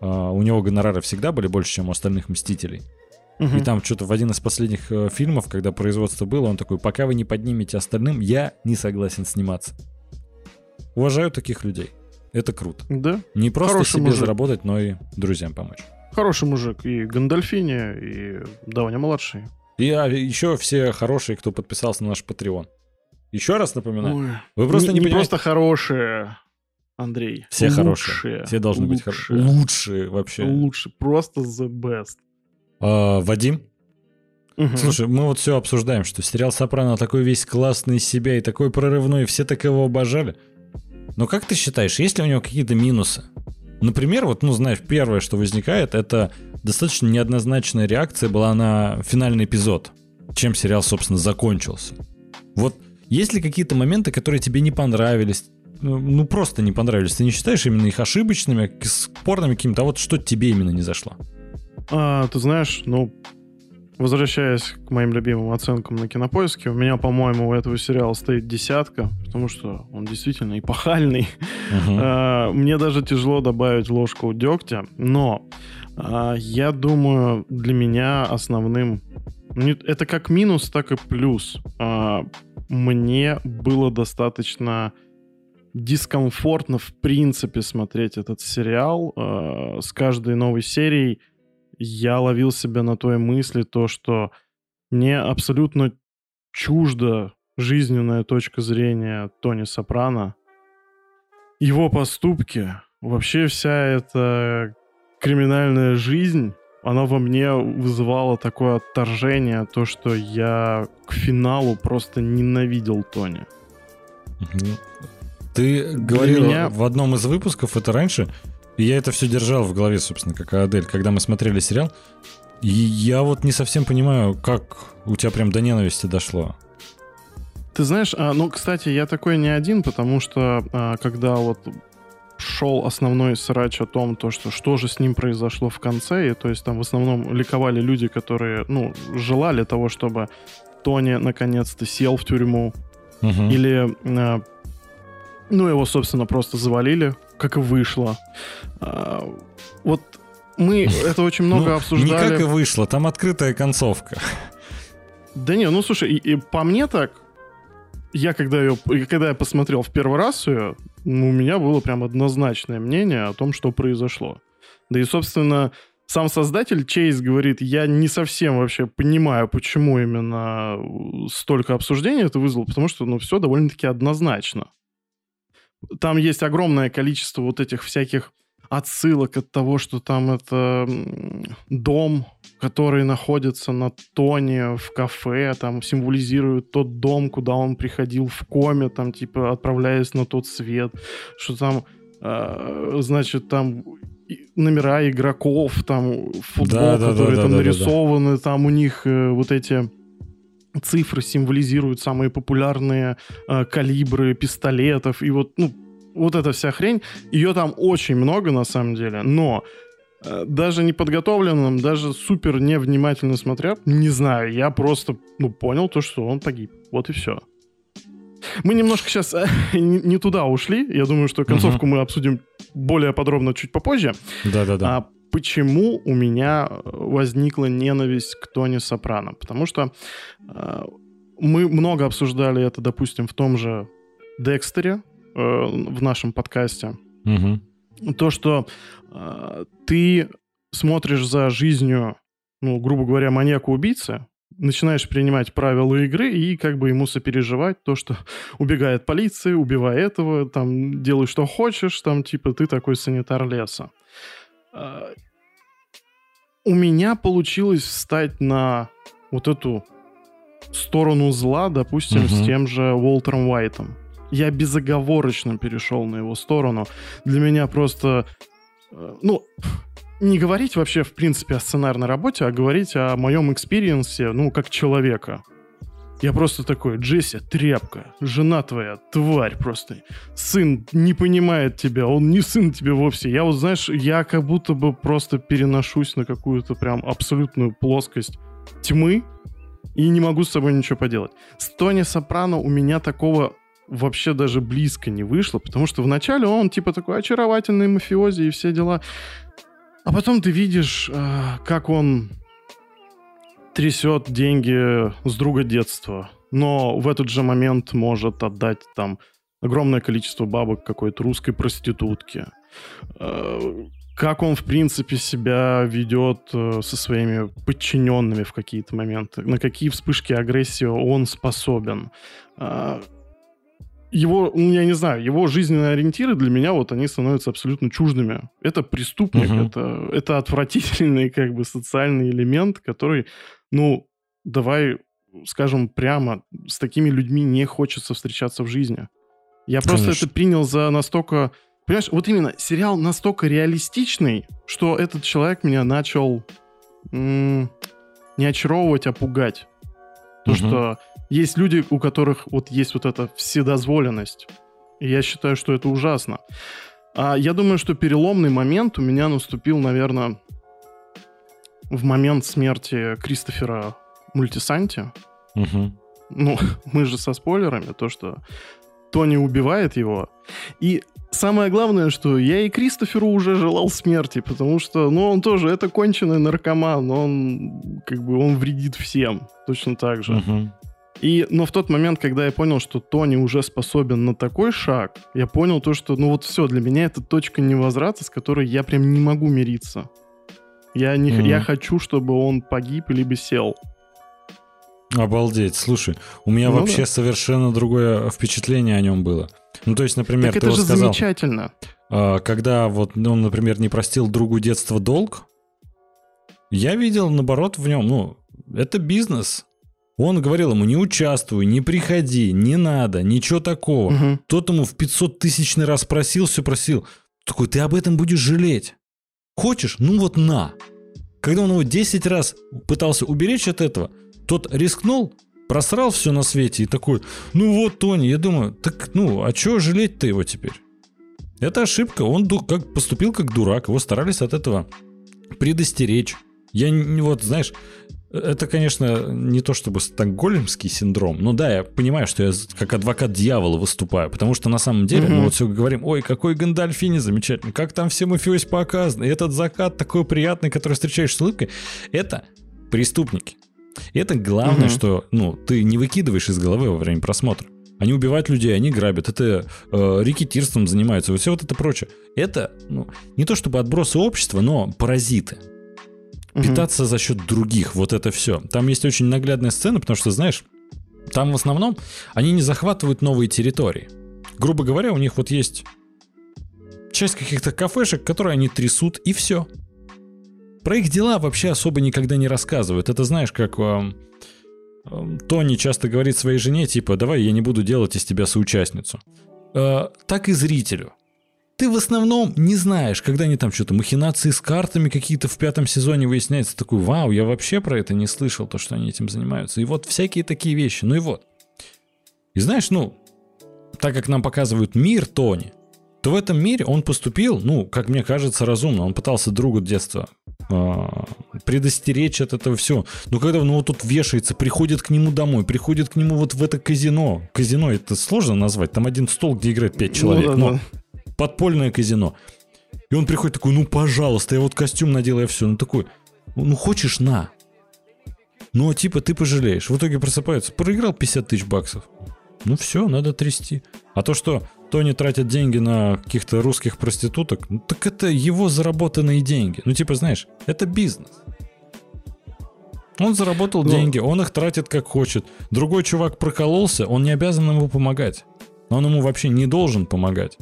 а, у него гонорары всегда были больше, чем у остальных Мстителей. И Мгм. там что-то в один из последних э, фильмов, когда производство было, он такой, пока вы не поднимете остальным, я не согласен сниматься. Уважаю таких людей. Это круто. Да, Не просто Хороший себе мужик. заработать, но и друзьям помочь. хороший мужик. И Гандальфини, и Дауни-младший. И а, еще все хорошие, кто подписался на наш Patreon. Еще раз напоминаю, Ой. вы просто не, не понимаете, просто хорошие, Андрей. все лучшие, хорошие. Все должны быть лучшие, хорошие. Лучшие вообще. Лучше, просто the best. А, Вадим, Мгм. Слушай, мы вот все обсуждаем, что сериал «Сопрано» такой весь классный из себя и такой прорывной, все так его обожали. Но как ты считаешь, есть ли у него какие-то минусы? Например, вот, ну, знаешь, первое, что возникает, это достаточно неоднозначная реакция была на финальный эпизод, чем сериал, собственно, закончился. Вот есть ли какие-то моменты, которые тебе не понравились? Ну, ну, просто не понравились. Ты не считаешь именно их ошибочными, спорными какими-то, а вот что тебе именно не зашло? А, ты знаешь, ну, возвращаясь к моим любимым оценкам на кинопоиске, у меня, по-моему, у этого сериала стоит десятка, потому что он действительно эпохальный. А, Мне даже тяжело добавить ложку дегтя, но а, я думаю, для меня основным... ну, Это как минус, так и плюс. А, Мне было достаточно дискомфортно, в принципе, смотреть этот сериал. С каждой новой серией я ловил себя на той мысли, то, что мне абсолютно чужда жизненная точка зрения Тони Сопрано. Его поступки, вообще вся эта криминальная жизнь, она во мне вызывала такое отторжение, то, что я к финалу просто ненавидел Тони. Ты говорил меня- в одном из выпусков это раньше, и я это все держал в голове, собственно, как Адель, когда мы смотрели сериал. И я вот не совсем понимаю, как у тебя прям до ненависти дошло. Ты знаешь, а, ну, кстати, я такой не один, потому что а, когда вот шел основной срач о том, то, что что же с ним произошло в конце, и то есть там в основном ликовали люди, которые, ну, желали того, чтобы Тони наконец-то сел в тюрьму, Мгм. или, а, ну, его, собственно, просто завалили, как и вышло. А, вот мы это очень много Ну, обсуждали. Никак и вышло, там открытая концовка. Да не, ну слушай, и, и по мне так, я когда ее, когда я посмотрел в первый раз ее, ну, у меня было прям однозначное мнение о том, что произошло. Да и, собственно, сам создатель Чейз говорит, я не совсем вообще понимаю, почему именно э, столько обсуждений это вызвало, потому что, ну, все довольно-таки однозначно. Там есть огромное количество вот этих всяких отсылок от того, что там это дом, который находится на Тоне в кафе, там символизирует тот дом, куда он приходил в коме, там типа отправляясь на тот свет, что там э, значит там номера игроков, там футбол, Да, да, да, которые да, там да, да, да. нарисованы, там у них э, вот эти цифры символизируют самые популярные э, калибры пистолетов и вот ну вот эта вся хрень, ее там очень много на самом деле, но э, даже неподготовленным, даже супер невнимательно смотря, не знаю, я просто ну понял то, что он погиб, вот и все. Мы немножко сейчас не, не туда ушли. Я думаю, что концовку мы обсудим более подробно чуть попозже. Да-да-да. А почему у меня э, возникла ненависть к Тони Сопрано? Потому что э, мы много обсуждали это, допустим, в том же Декстере, э, в нашем подкасте. Мгм. То, что э, ты смотришь за жизнью, ну, грубо говоря, маньяка-убийцы, начинаешь принимать правила игры и как бы ему сопереживать то, что убегает полиция, убивай этого, там, делай что хочешь, там, типа, ты такой санитар леса. А, У меня получилось встать на вот эту сторону зла, допустим, с Мгм. тем же Уолтером Уайтом. Я безоговорочно перешел на его сторону. Для меня просто... э, Ну, не говорить вообще, в принципе, о сценарной работе, а говорить о моем experience е, ну, как человека. Я просто такой, Джесси, тряпка, жена твоя, тварь просто. Сын не понимает тебя, он не сын тебе вовсе. Я вот, знаешь, я как будто бы просто переношусь на какую-то прям абсолютную плоскость тьмы и не могу с собой ничего поделать. С Тони Сопрано у меня такого вообще даже близко не вышло, потому что вначале он типа такой очаровательный мафиози и все дела. А потом ты видишь, э, как он трясет деньги с друга детства, но в этот же момент может отдать там огромное количество бабок какой-то русской проститутке. Э, Как он, в принципе, себя ведет э, со своими подчиненными в какие-то моменты, на какие вспышки агрессии он способен. Э, его, ну, я не знаю, его жизненные ориентиры для меня вот они становятся абсолютно чуждыми. Это преступник, угу. это, это отвратительный как бы социальный элемент, который, ну, давай скажем прямо, с такими людьми не хочется встречаться в жизни. Я Конечно. просто это принял за настолько... Понимаешь, вот именно сериал настолько реалистичный, что этот человек меня начал м- не очаровывать, а пугать. То, угу. что есть люди, у которых вот есть вот эта вседозволенность. И я считаю, что это ужасно. А я думаю, что переломный момент у меня наступил, наверное, в момент смерти Кристофера Мультисанти. Угу. Ну, мы же со спойлерами, то, что Тони убивает его. И самое главное, что я и Кристоферу уже желал смерти, потому что, ну, он тоже, это конченый наркоман, он, как бы, он вредит всем, точно так же. Угу. И, но в тот момент, когда я понял, что Тони уже способен на такой шаг, я понял то, что, ну вот все, для меня это точка невозврата, с которой я прям не могу мириться. Я, не, mm я хочу, чтобы он погиб либо сел. Обалдеть, слушай, у меня ну, вообще да. совершенно другое впечатление о нем было. Ну, то есть, например, так это ты же сказал, замечательно. А, когда вот он, например, не простил другу детства долг, я видел, наоборот, в нем, ну, это бизнес. Он говорил ему, не участвуй, не приходи, не надо, ничего такого. Угу. Тот ему в 500 тысячный раз просил, все просил. Такой, ты об этом будешь жалеть. Хочешь? Ну вот на. Когда он его 10 раз пытался уберечь от этого, тот рискнул, просрал все на свете и такой, ну вот, Тони, я думаю, так, ну, а чего жалеть-то его теперь? Это ошибка, он как поступил как дурак, его старались от этого предостеречь. Я не вот, знаешь, это, конечно, не то чтобы стокгольмский синдром, но да, я понимаю, что я как адвокат дьявола выступаю, потому что на самом деле угу. мы вот все говорим, ой, какой Гандальфини замечательный, как там все мафиози показаны, этот закат такой приятный, который встречаешь с улыбкой, это преступники. И это главное, угу. что ну, ты не выкидываешь из головы во время просмотра. Они убивают людей, они грабят, это э, рекетирством занимаются, вот все вот это прочее. Это ну, не то чтобы отбросы общества, но паразиты. Питаться за счет других, вот это все. Там есть очень наглядная сцена, потому что, знаешь, там в основном они не захватывают новые территории. Грубо говоря, у них вот есть часть каких-то кафешек, которые они трясут, и все. Про их дела вообще особо никогда не рассказывают. Это знаешь, как э, э, Тони часто говорит своей жене, типа, давай я не буду делать из тебя соучастницу. Э, так и зрителю. Ты в основном не знаешь, когда они там что-то, махинации с картами какие-то в пятом сезоне выясняется, такой, вау, я вообще про это не слышал, то, что они этим занимаются. И вот всякие такие вещи. Ну и вот. И знаешь, ну, так как нам показывают мир Тони, то в этом мире он поступил, ну, как мне кажется, разумно. Он пытался другу детства э, предостеречь от этого все. Но когда он вот тут вешается, приходит к нему домой, приходит к нему вот в это казино. Казино это сложно назвать. Там один стол, где играет пять человек. Ну, да, но да. Подпольное казино. И он приходит такой, ну, пожалуйста, я вот костюм надел, я все. Ну, такой, ну, хочешь, на. Ну, типа, ты пожалеешь. В итоге просыпается, проиграл 50 тысяч баксов. Ну, все, надо трясти. А то, что Тони тратит деньги на каких-то русских проституток, ну так это его заработанные деньги. Ну типа, знаешь, это бизнес. Он заработал ну, деньги, он их тратит как хочет. Другой чувак прокололся, он не обязан ему помогать. Он ему вообще не должен помогать.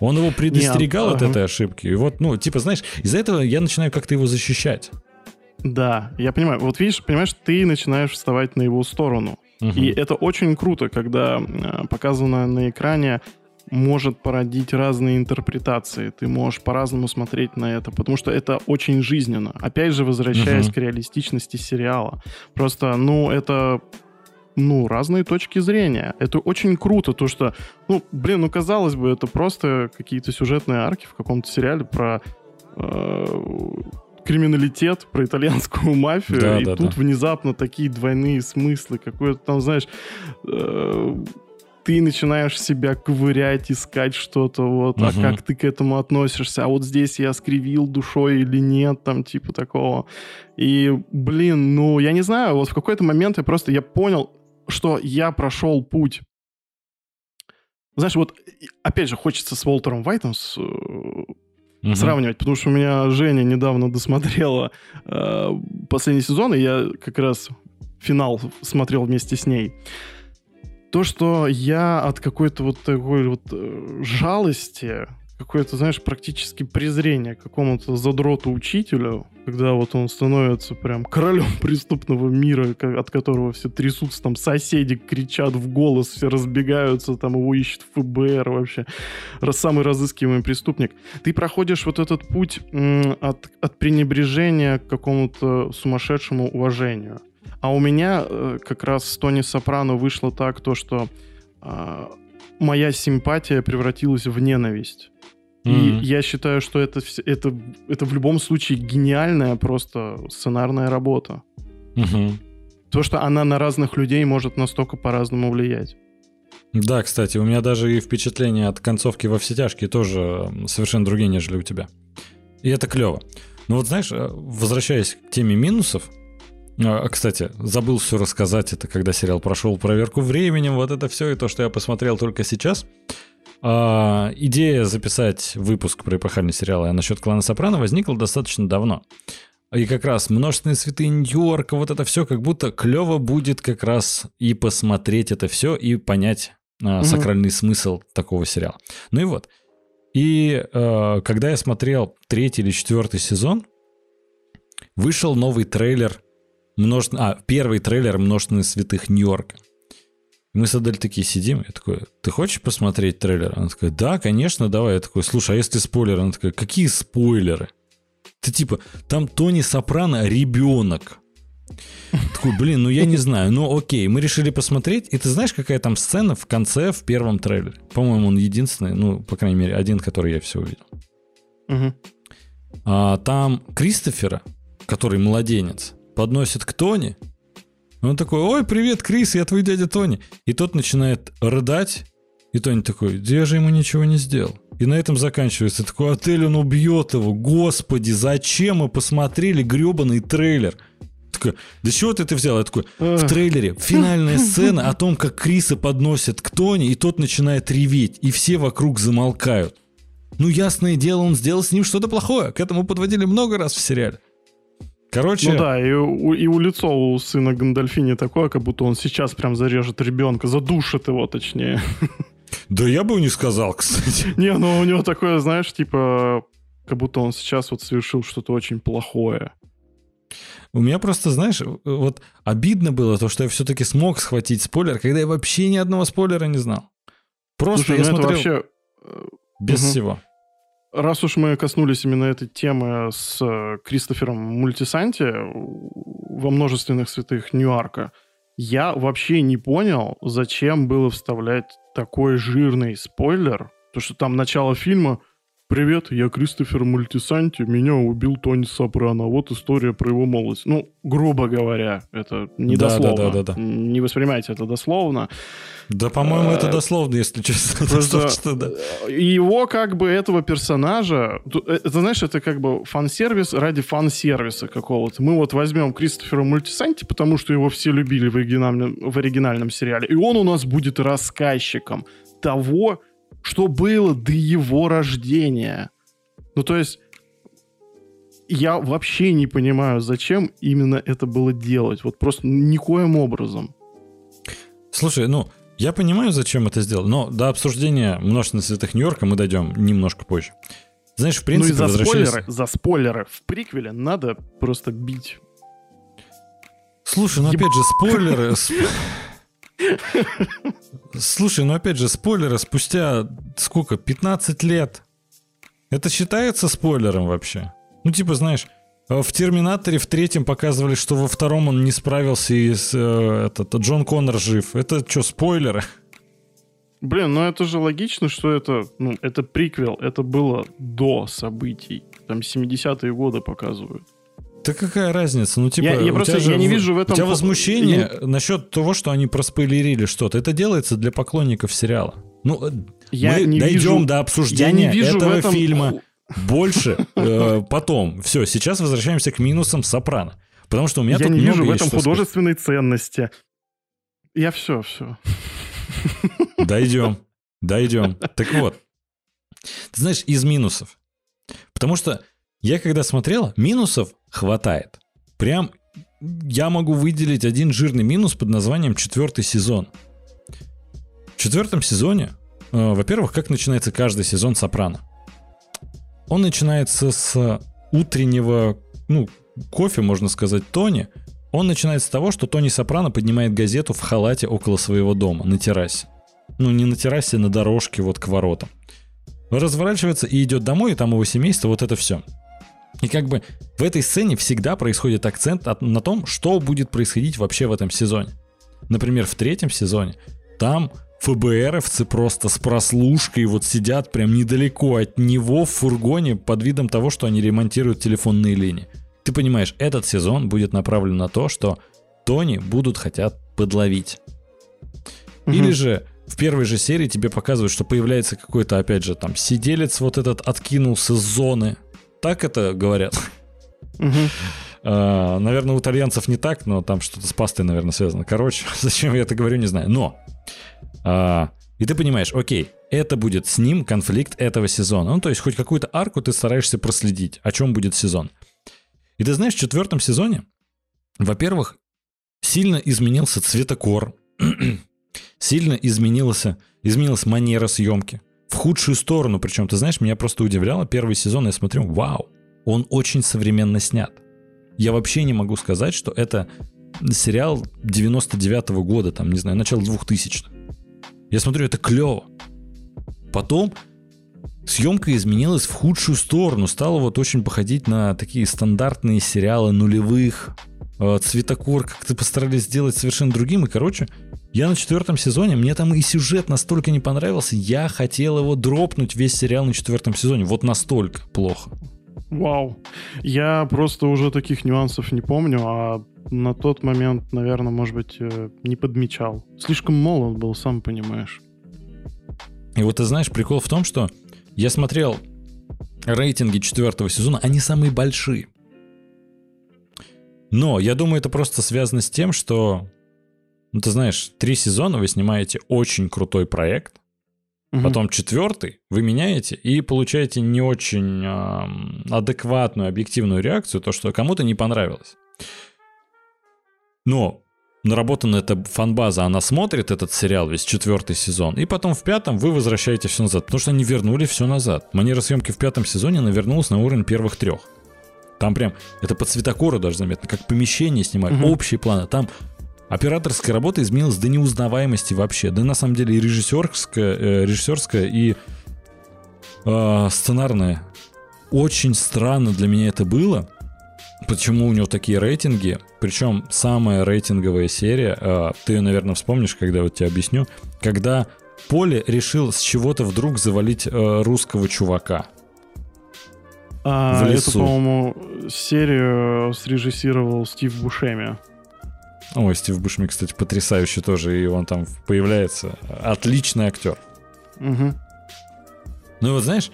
Он его предостерегал Нет, от ага. этой ошибки. И вот, ну, типа, знаешь, из-за этого я начинаю как-то его защищать. Да, я понимаю. Вот видишь, понимаешь, ты начинаешь вставать на его сторону. Угу. И это очень круто, когда э, показано на экране может породить разные интерпретации. Ты можешь по-разному смотреть на это, потому что это очень жизненно. Опять же, возвращаясь uh-huh. к реалистичности сериала. Просто, ну, это ну, разные точки зрения. Это очень круто, то что, ну, блин, ну, казалось бы, это просто какие-то сюжетные арки в каком-то сериале про э, криминалитет, про итальянскую мафию, да, и да, тут да. внезапно такие двойные смыслы, какой-то там, знаешь, э, ты начинаешь себя ковырять, искать что-то, вот, угу. а как ты к этому относишься, а вот здесь я скривил душой или нет, там, типа такого. И, блин, ну, я не знаю, вот в какой-то момент я просто, я понял, что я прошел путь. Знаешь, вот, опять же, хочется с Уолтером Вайтом с, угу. сравнивать, потому что у меня Женя недавно досмотрела э, последний сезон, и я как раз финал смотрел вместе с ней. то, что я от какой-то вот такой вот э, жалости какое-то, знаешь, практически презрение к какому-то задроту учителю, когда вот он становится прям королем преступного мира, от которого все трясутся, там соседи кричат в голос, все разбегаются, там его ищет ФБР вообще, самый разыскиваемый преступник. Ты проходишь вот этот путь от, от пренебрежения к какому-то сумасшедшему уважению. А у меня э, как раз с Тони Сопрано вышло так, то, что э, моя симпатия превратилась в ненависть. Mm-hmm. И я считаю, что это, это, это в любом случае гениальная просто сценарная работа. Mm-hmm. То, что она на разных людей может настолько по-разному влиять. Да, кстати, у меня даже и впечатления от концовки во все тяжкие тоже совершенно другие, нежели у тебя. И это клево. Но вот знаешь, э, возвращаясь к теме минусов, а, кстати, забыл все рассказать, это когда сериал прошел проверку временем, вот это все, и то, что я посмотрел только сейчас. А, идея записать выпуск про эпохальный сериал а насчет клана Сопрано возникла достаточно давно. И как раз множественные цветы Нью-Йорка, вот это все, как будто клево будет как раз и посмотреть это все, и понять а, сакральный смысл такого сериала. Ну и вот. И а, когда я смотрел третий или четвертый сезон, вышел новый трейлер множественно... А, первый трейлер множественных святых Нью-Йорка. Мы с Адель такие сидим, я такой, ты хочешь посмотреть трейлер? Она такая, да, конечно, давай. Я такой, слушай, а если спойлеры? Она такая, какие спойлеры? Ты типа, там Тони Сопрано ребенок. Такой, блин, ну я не знаю, ну окей, мы решили посмотреть, и ты знаешь, какая там сцена в конце, в первом трейлере? По-моему, он единственный, ну, по крайней мере, один, который я все увидел. Угу. А, там Кристофера, который младенец, подносит к Тони, он такой, ой, привет, Крис, я твой дядя Тони. И тот начинает рыдать, и Тони такой, я же ему ничего не сделал. И на этом заканчивается. Такой отель, он убьет его. Господи, зачем мы посмотрели гребаный трейлер? Такой, да чего ты это взял? Я такой, в трейлере финальная сцена о том, как Криса подносят к Тони, и тот начинает реветь, и все вокруг замолкают. Ну, ясное дело, он сделал с ним что-то плохое. К этому подводили много раз в сериале. Короче... Ну да, и у, и у лицо у сына Гандальфини такое, как будто он сейчас прям зарежет ребенка, задушит его точнее. Да я бы не сказал, кстати. Не, ну у него такое, знаешь, типа, как будто он сейчас вот совершил что-то очень плохое. У меня просто, знаешь, вот обидно было то, что я все-таки смог схватить спойлер, когда я вообще ни одного спойлера не знал. Просто Слушай, я ну смотрел вообще... Э, без угу. всего. Раз уж мы коснулись именно этой темы с э, Кристофером Мультисанти во множественных святых Ньюарка, я вообще не понял, зачем было вставлять такой жирный спойлер, то что там начало фильма «Привет, я Кристофер Мультисанти, меня убил Тони Сопрано». Вот история про его молодость. Ну, грубо говоря, это не да, дословно. Да, да, да, да. Не воспринимайте это дословно. Да, по-моему, это э, дословно, если честно. Просто да. Его, как бы, этого персонажа... Э, это, знаешь, это как бы фан-сервис ради фан-сервиса какого-то. Мы вот возьмем Кристофера Мультисанти, потому что его все любили в оригинальном, в оригинальном сериале, и он у нас будет рассказчиком того, что было до его рождения. Ну, то есть, я вообще не понимаю, зачем именно это было делать. Вот просто никоим образом. Слушай, ну, я понимаю, зачем это сделал, но до обсуждения множественных святых Нью-Йорка мы дойдем немножко позже. Знаешь, в принципе, ну и за возвращаясь... спойлеры, за спойлеры в приквеле надо просто бить. Слушай, ну Еб... опять же, спойлеры... Слушай, ну опять же, спойлеры спустя сколько? 15 лет. Это считается спойлером вообще? Ну, типа, знаешь, в Терминаторе в третьем показывали, что во втором он не справился и э, этот, Джон Коннор жив. Это что, спойлеры? Блин, ну это же логично, что это, ну, это приквел, это было до событий. Там 70-е годы показывают. Да какая разница? Ну, типа, я, я просто же, я не вижу в этом... У тебя возмущение я... насчет того, что они проспойлерили что-то. Это делается для поклонников сериала. Ну, э, я мы не дойдем вижу... до обсуждения я не вижу этого этом... фильма больше э, потом. Все, сейчас возвращаемся к минусам Сопрано. Потому что у меня я тут не вижу в этом художественной сказать. ценности. Я все, все. Дойдем, дойдем. Так вот, ты знаешь, из минусов. Потому что я когда смотрел, минусов хватает. Прям я могу выделить один жирный минус под названием четвертый сезон. В четвертом сезоне, э, во-первых, как начинается каждый сезон «Сопрано»? Он начинается с утреннего, ну, кофе, можно сказать, Тони. Он начинается с того, что Тони Сопрано поднимает газету в халате около своего дома, на террасе. Ну, не на террасе, на дорожке вот к воротам. Разворачивается и идет домой, и там его семейство, вот это все. И как бы в этой сцене всегда происходит акцент на том, что будет происходить вообще в этом сезоне. Например, в третьем сезоне там ФБРовцы просто с прослушкой вот сидят прям недалеко от него в фургоне под видом того, что они ремонтируют телефонные линии. Ты понимаешь, этот сезон будет направлен на то, что Тони будут хотят подловить. Угу. Или же в первой же серии тебе показывают, что появляется какой-то, опять же, там, сиделец вот этот откинулся с зоны. Так это говорят? А, наверное, у итальянцев не так, но там что-то с пастой, наверное, связано. Короче, зачем я это говорю, не знаю. Но а, и ты понимаешь, окей, это будет с ним конфликт этого сезона. Ну, то есть хоть какую-то арку ты стараешься проследить, о чем будет сезон. И ты знаешь, в четвертом сезоне, во-первых, сильно изменился цветокор, сильно изменился, изменилась манера съемки. В худшую сторону, причем, ты знаешь, меня просто удивляло, первый сезон я смотрю, вау, он очень современно снят. Я вообще не могу сказать, что это сериал 99-го года, там, не знаю, начало 2000-х. Я смотрю, это клево. Потом съемка изменилась в худшую сторону. Стала вот очень походить на такие стандартные сериалы нулевых. Э, цветокор как-то постарались сделать совершенно другим. И, короче, я на четвертом сезоне, мне там и сюжет настолько не понравился, я хотел его дропнуть весь сериал на четвертом сезоне. Вот настолько плохо. Вау. Я просто уже таких нюансов не помню, а на тот момент, наверное, может быть, э, не подмечал. Слишком молод был, сам понимаешь. И вот ты знаешь, прикол в том, что я смотрел рейтинги четвертого сезона, они самые большие. Но я думаю, это просто связано с тем, что, ну ты знаешь, три сезона вы снимаете очень крутой проект, Угу. Потом четвертый вы меняете и получаете не очень э, адекватную, объективную реакцию, то, что кому-то не понравилось. Но наработана эта фанбаза, она смотрит этот сериал весь четвертый сезон, и потом в пятом вы возвращаете все назад, потому что они вернули все назад. Манера съемки в пятом сезоне, она вернулась на уровень первых трех. Там прям, это по цветокору даже заметно, как помещение снимали, угу. общие планы. Там Операторская работа изменилась до неузнаваемости вообще. Да на самом деле и режиссерская, э, режиссерская и э, сценарная. Очень странно для меня это было. Почему у него такие рейтинги? Причем самая рейтинговая серия, э, ты, наверное, вспомнишь, когда вот тебе объясню, когда Поле решил с чего-то вдруг завалить э, русского чувака. А, в лесу. Это, по-моему, серию срежиссировал Стив Бушеми. Ой, Стив Бушми, кстати, потрясающий тоже, и он там появляется. Отличный актер. Угу. Ну и вот знаешь,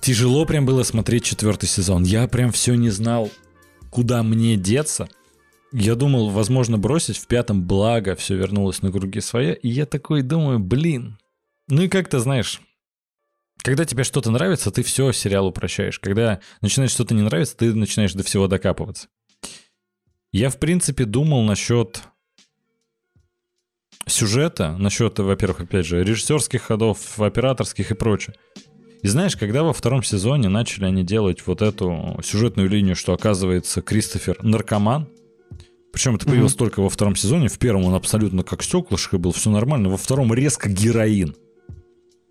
тяжело прям было смотреть четвертый сезон. Я прям все не знал, куда мне деться. Я думал, возможно, бросить в пятом, благо, все вернулось на круги своя. И я такой думаю, блин. Ну и как то знаешь, когда тебе что-то нравится, ты все сериалу прощаешь. Когда начинает что-то не нравиться, ты начинаешь до всего докапываться. Я, в принципе, думал насчет сюжета, насчет, во-первых, опять же, режиссерских ходов, операторских и прочее. И знаешь, когда во втором сезоне начали они делать вот эту сюжетную линию, что оказывается Кристофер наркоман, причем это появилось mm-hmm. только во втором сезоне, в первом он абсолютно как стеклышко был, все нормально, во втором резко героин.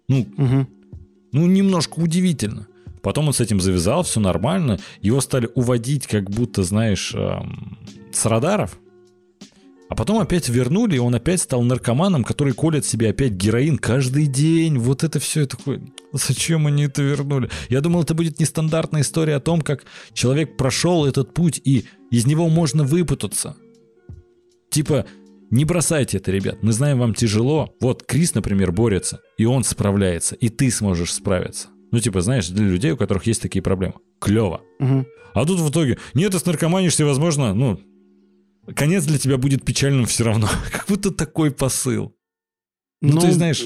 Ну, mm-hmm. ну немножко удивительно. Потом он с этим завязал, все нормально. Его стали уводить, как будто, знаешь, эм, с радаров. А потом опять вернули, и он опять стал наркоманом, который колет себе опять героин каждый день. Вот это все я такой, зачем они это вернули? Я думал, это будет нестандартная история о том, как человек прошел этот путь, и из него можно выпутаться. Типа, не бросайте это, ребят. Мы знаем, вам тяжело. Вот Крис, например, борется, и он справляется, и ты сможешь справиться. Ну, типа, знаешь, для людей, у которых есть такие проблемы. Клево. Угу. А тут в итоге, нет, ты снаркоманишься, возможно, ну, конец для тебя будет печальным все равно. как будто такой посыл. Ну, ну ты знаешь,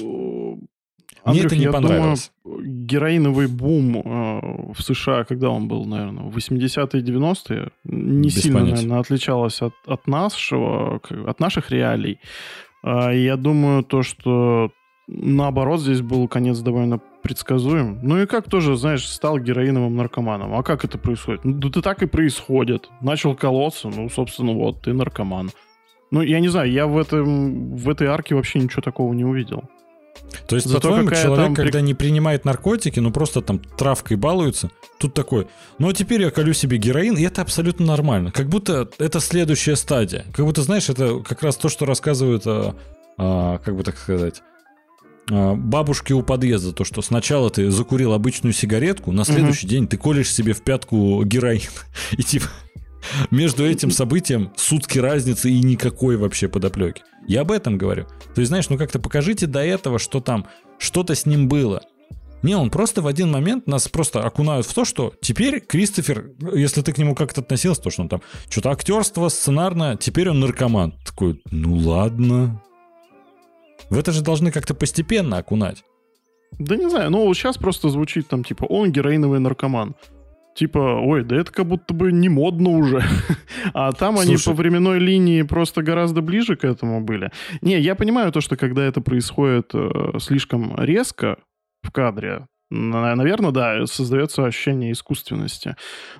Андрюх, мне это не я понравилось. Думаю, героиновый бум э, в США, когда он был, наверное, в 80-е 90-е, не Без сильно, понятия. наверное, отличалось от, от нашего, от наших реалий. А, я думаю, то, что наоборот здесь был конец довольно предсказуем. Ну и как тоже, знаешь, стал героиновым наркоманом. А как это происходит? Ну, да так и происходит. Начал колоться, ну, собственно, вот, ты наркоман. Ну, я не знаю, я в, этом, в этой арке вообще ничего такого не увидел. То есть, по-твоему, человек, там... когда не принимает наркотики, ну просто там травкой балуется, тут такой, ну а теперь я колю себе героин, и это абсолютно нормально. Как будто это следующая стадия. Как будто, знаешь, это как раз то, что рассказывают, а, а, как бы так сказать, а, бабушки у подъезда, то, что сначала ты закурил обычную сигаретку, на следующий угу. день ты колешь себе в пятку героин. И типа между этим событием сутки разницы и никакой вообще подоплеки. Я об этом говорю. То есть, знаешь, ну как-то покажите до этого, что там что-то с ним было. Не, он просто в один момент нас просто окунают в то, что теперь Кристофер, если ты к нему как-то относился, то что он там что-то актерство, сценарно, теперь он наркоман. Такой, ну ладно. В это же должны как-то постепенно окунать. Да не знаю, ну сейчас просто звучит там типа он героиновый наркоман типа, ой, да это как будто бы не модно уже. а там Слушай. они по временной линии просто гораздо ближе к этому были. Не, я понимаю то, что когда это происходит э, слишком резко в кадре, Наверное, да, создается ощущение искусственности.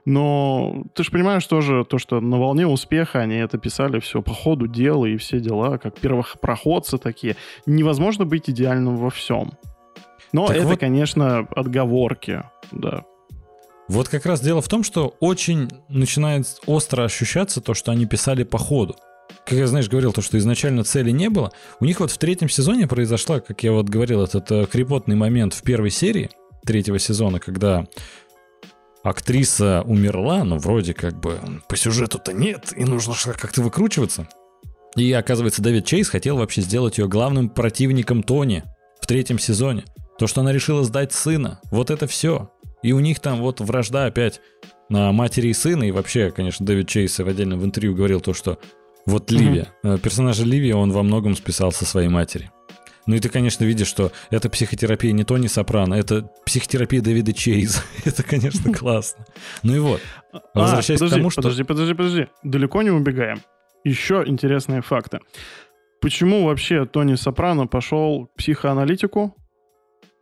Но ты же понимаешь тоже то, что на волне успеха они это писали все по ходу дела и все дела, как первопроходцы такие. Невозможно быть идеальным во всем. Но так это, вот... конечно, отговорки, да. Вот как раз дело в том, что очень начинает остро ощущаться то, что они писали по ходу. Как я, знаешь, говорил, то, что изначально цели не было. У них вот в третьем сезоне произошла, как я вот говорил, этот э, крепотный момент в первой серии третьего сезона, когда актриса умерла, но вроде как бы по сюжету-то нет, и нужно как-то выкручиваться. И оказывается, Дэвид Чейз хотел вообще сделать ее главным противником Тони в третьем сезоне. То, что она решила сдать сына, вот это все. И у них там вот вражда опять на матери и сына. И вообще, конечно, Дэвид Чейз в отдельном интервью говорил то, что вот Ливия, mm-hmm. персонажа Ливия, он во многом списал со своей матери. Ну и ты, конечно, видишь, что это психотерапия не Тони Сопрано, это психотерапия Дэвида Чейза. это, конечно, классно. Ну и вот. А, Возвращаясь а, подожди, к тому, что... Подожди, подожди, подожди. Далеко не убегаем. Еще интересные факты. Почему вообще Тони Сопрано пошел психоаналитику,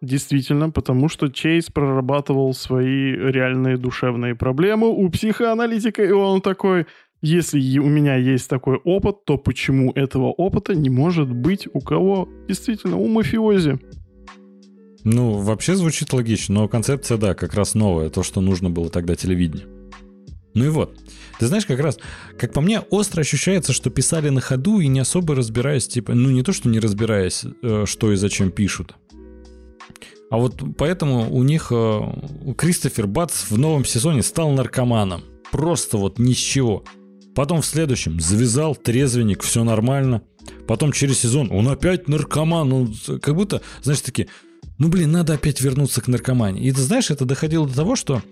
Действительно, потому что Чейз прорабатывал свои реальные душевные проблемы у психоаналитика, и он такой, если у меня есть такой опыт, то почему этого опыта не может быть у кого? Действительно, у мафиози. Ну, вообще звучит логично, но концепция, да, как раз новая, то, что нужно было тогда телевидению. Ну и вот. Ты знаешь, как раз, как по мне, остро ощущается, что писали на ходу и не особо разбираясь, типа, ну не то, что не разбираясь, э, что и зачем пишут, а вот поэтому у них э, Кристофер Бац в новом сезоне стал наркоманом. Просто вот ни с чего. Потом в следующем завязал, трезвенник, все нормально. Потом через сезон он опять наркоман. Ну, как будто, знаешь, такие, ну блин, надо опять вернуться к наркомании. И ты знаешь, это доходило до того, что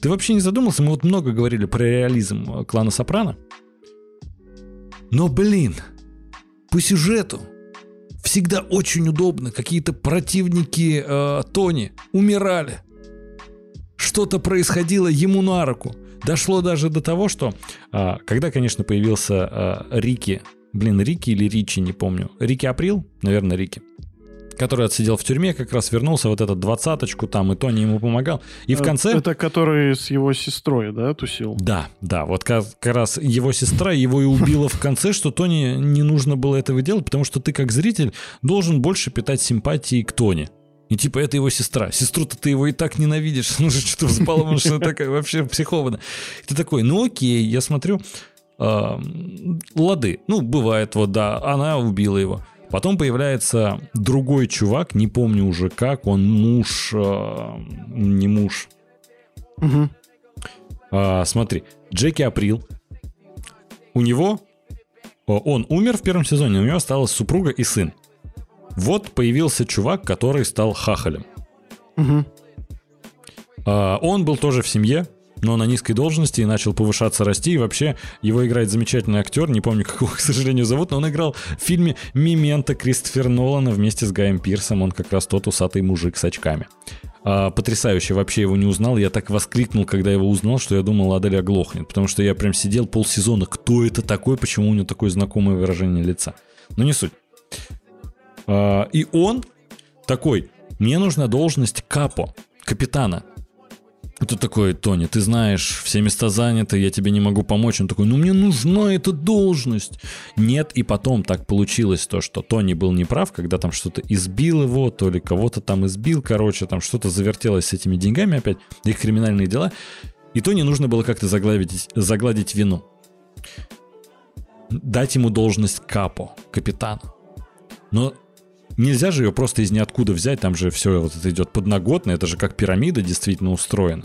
ты вообще не задумался, мы вот много говорили про реализм э, клана Сопрано. Но, блин, по сюжету всегда очень удобно. Какие-то противники э, Тони умирали. Что-то происходило ему на руку. Дошло даже до того, что э, когда, конечно, появился э, Рики, блин, Рики или Ричи, не помню. Рики Април, наверное, Рики который отсидел в тюрьме, как раз вернулся, вот этот двадцаточку там, и Тони ему помогал. И в э, конце... Это который с его сестрой, да, тусил? Да, да, вот как, как раз его сестра его и убила в конце, что Тони не нужно было этого делать, потому что ты как зритель должен больше питать симпатии к Тони. И типа это его сестра. Сестру-то ты его и так ненавидишь. Ну же что взбалована, что такая вообще психована. Ты такой, ну окей, я смотрю, лады. Ну, бывает, вот да, она убила его. Потом появляется другой чувак, не помню уже как, он муж, э, не муж. Угу. А, смотри, Джеки Април. У него, он умер в первом сезоне, у него осталась супруга и сын. Вот появился чувак, который стал хахалем. Угу. А, он был тоже в семье, но на низкой должности и начал повышаться, расти. И вообще его играет замечательный актер, не помню, как его, к сожалению, зовут, но он играл в фильме «Мементо» Кристофер Нолана вместе с Гаем Пирсом. Он как раз тот усатый мужик с очками. А, потрясающе, вообще его не узнал. Я так воскликнул, когда его узнал, что я думал, Адель оглохнет. Потому что я прям сидел полсезона, кто это такой, почему у него такое знакомое выражение лица. Но не суть. А, и он такой, мне нужна должность капо, капитана. Тут такой, Тони, ты знаешь, все места заняты, я тебе не могу помочь. Он такой, ну мне нужна эта должность. Нет, и потом так получилось то, что Тони был неправ, когда там что-то избил его, то ли кого-то там избил, короче, там что-то завертелось с этими деньгами опять, их криминальные дела. И Тони нужно было как-то загладить, загладить вину. Дать ему должность капо, капитана. Но Нельзя же ее просто из ниоткуда взять, там же все вот это идет подноготно, это же как пирамида действительно устроена.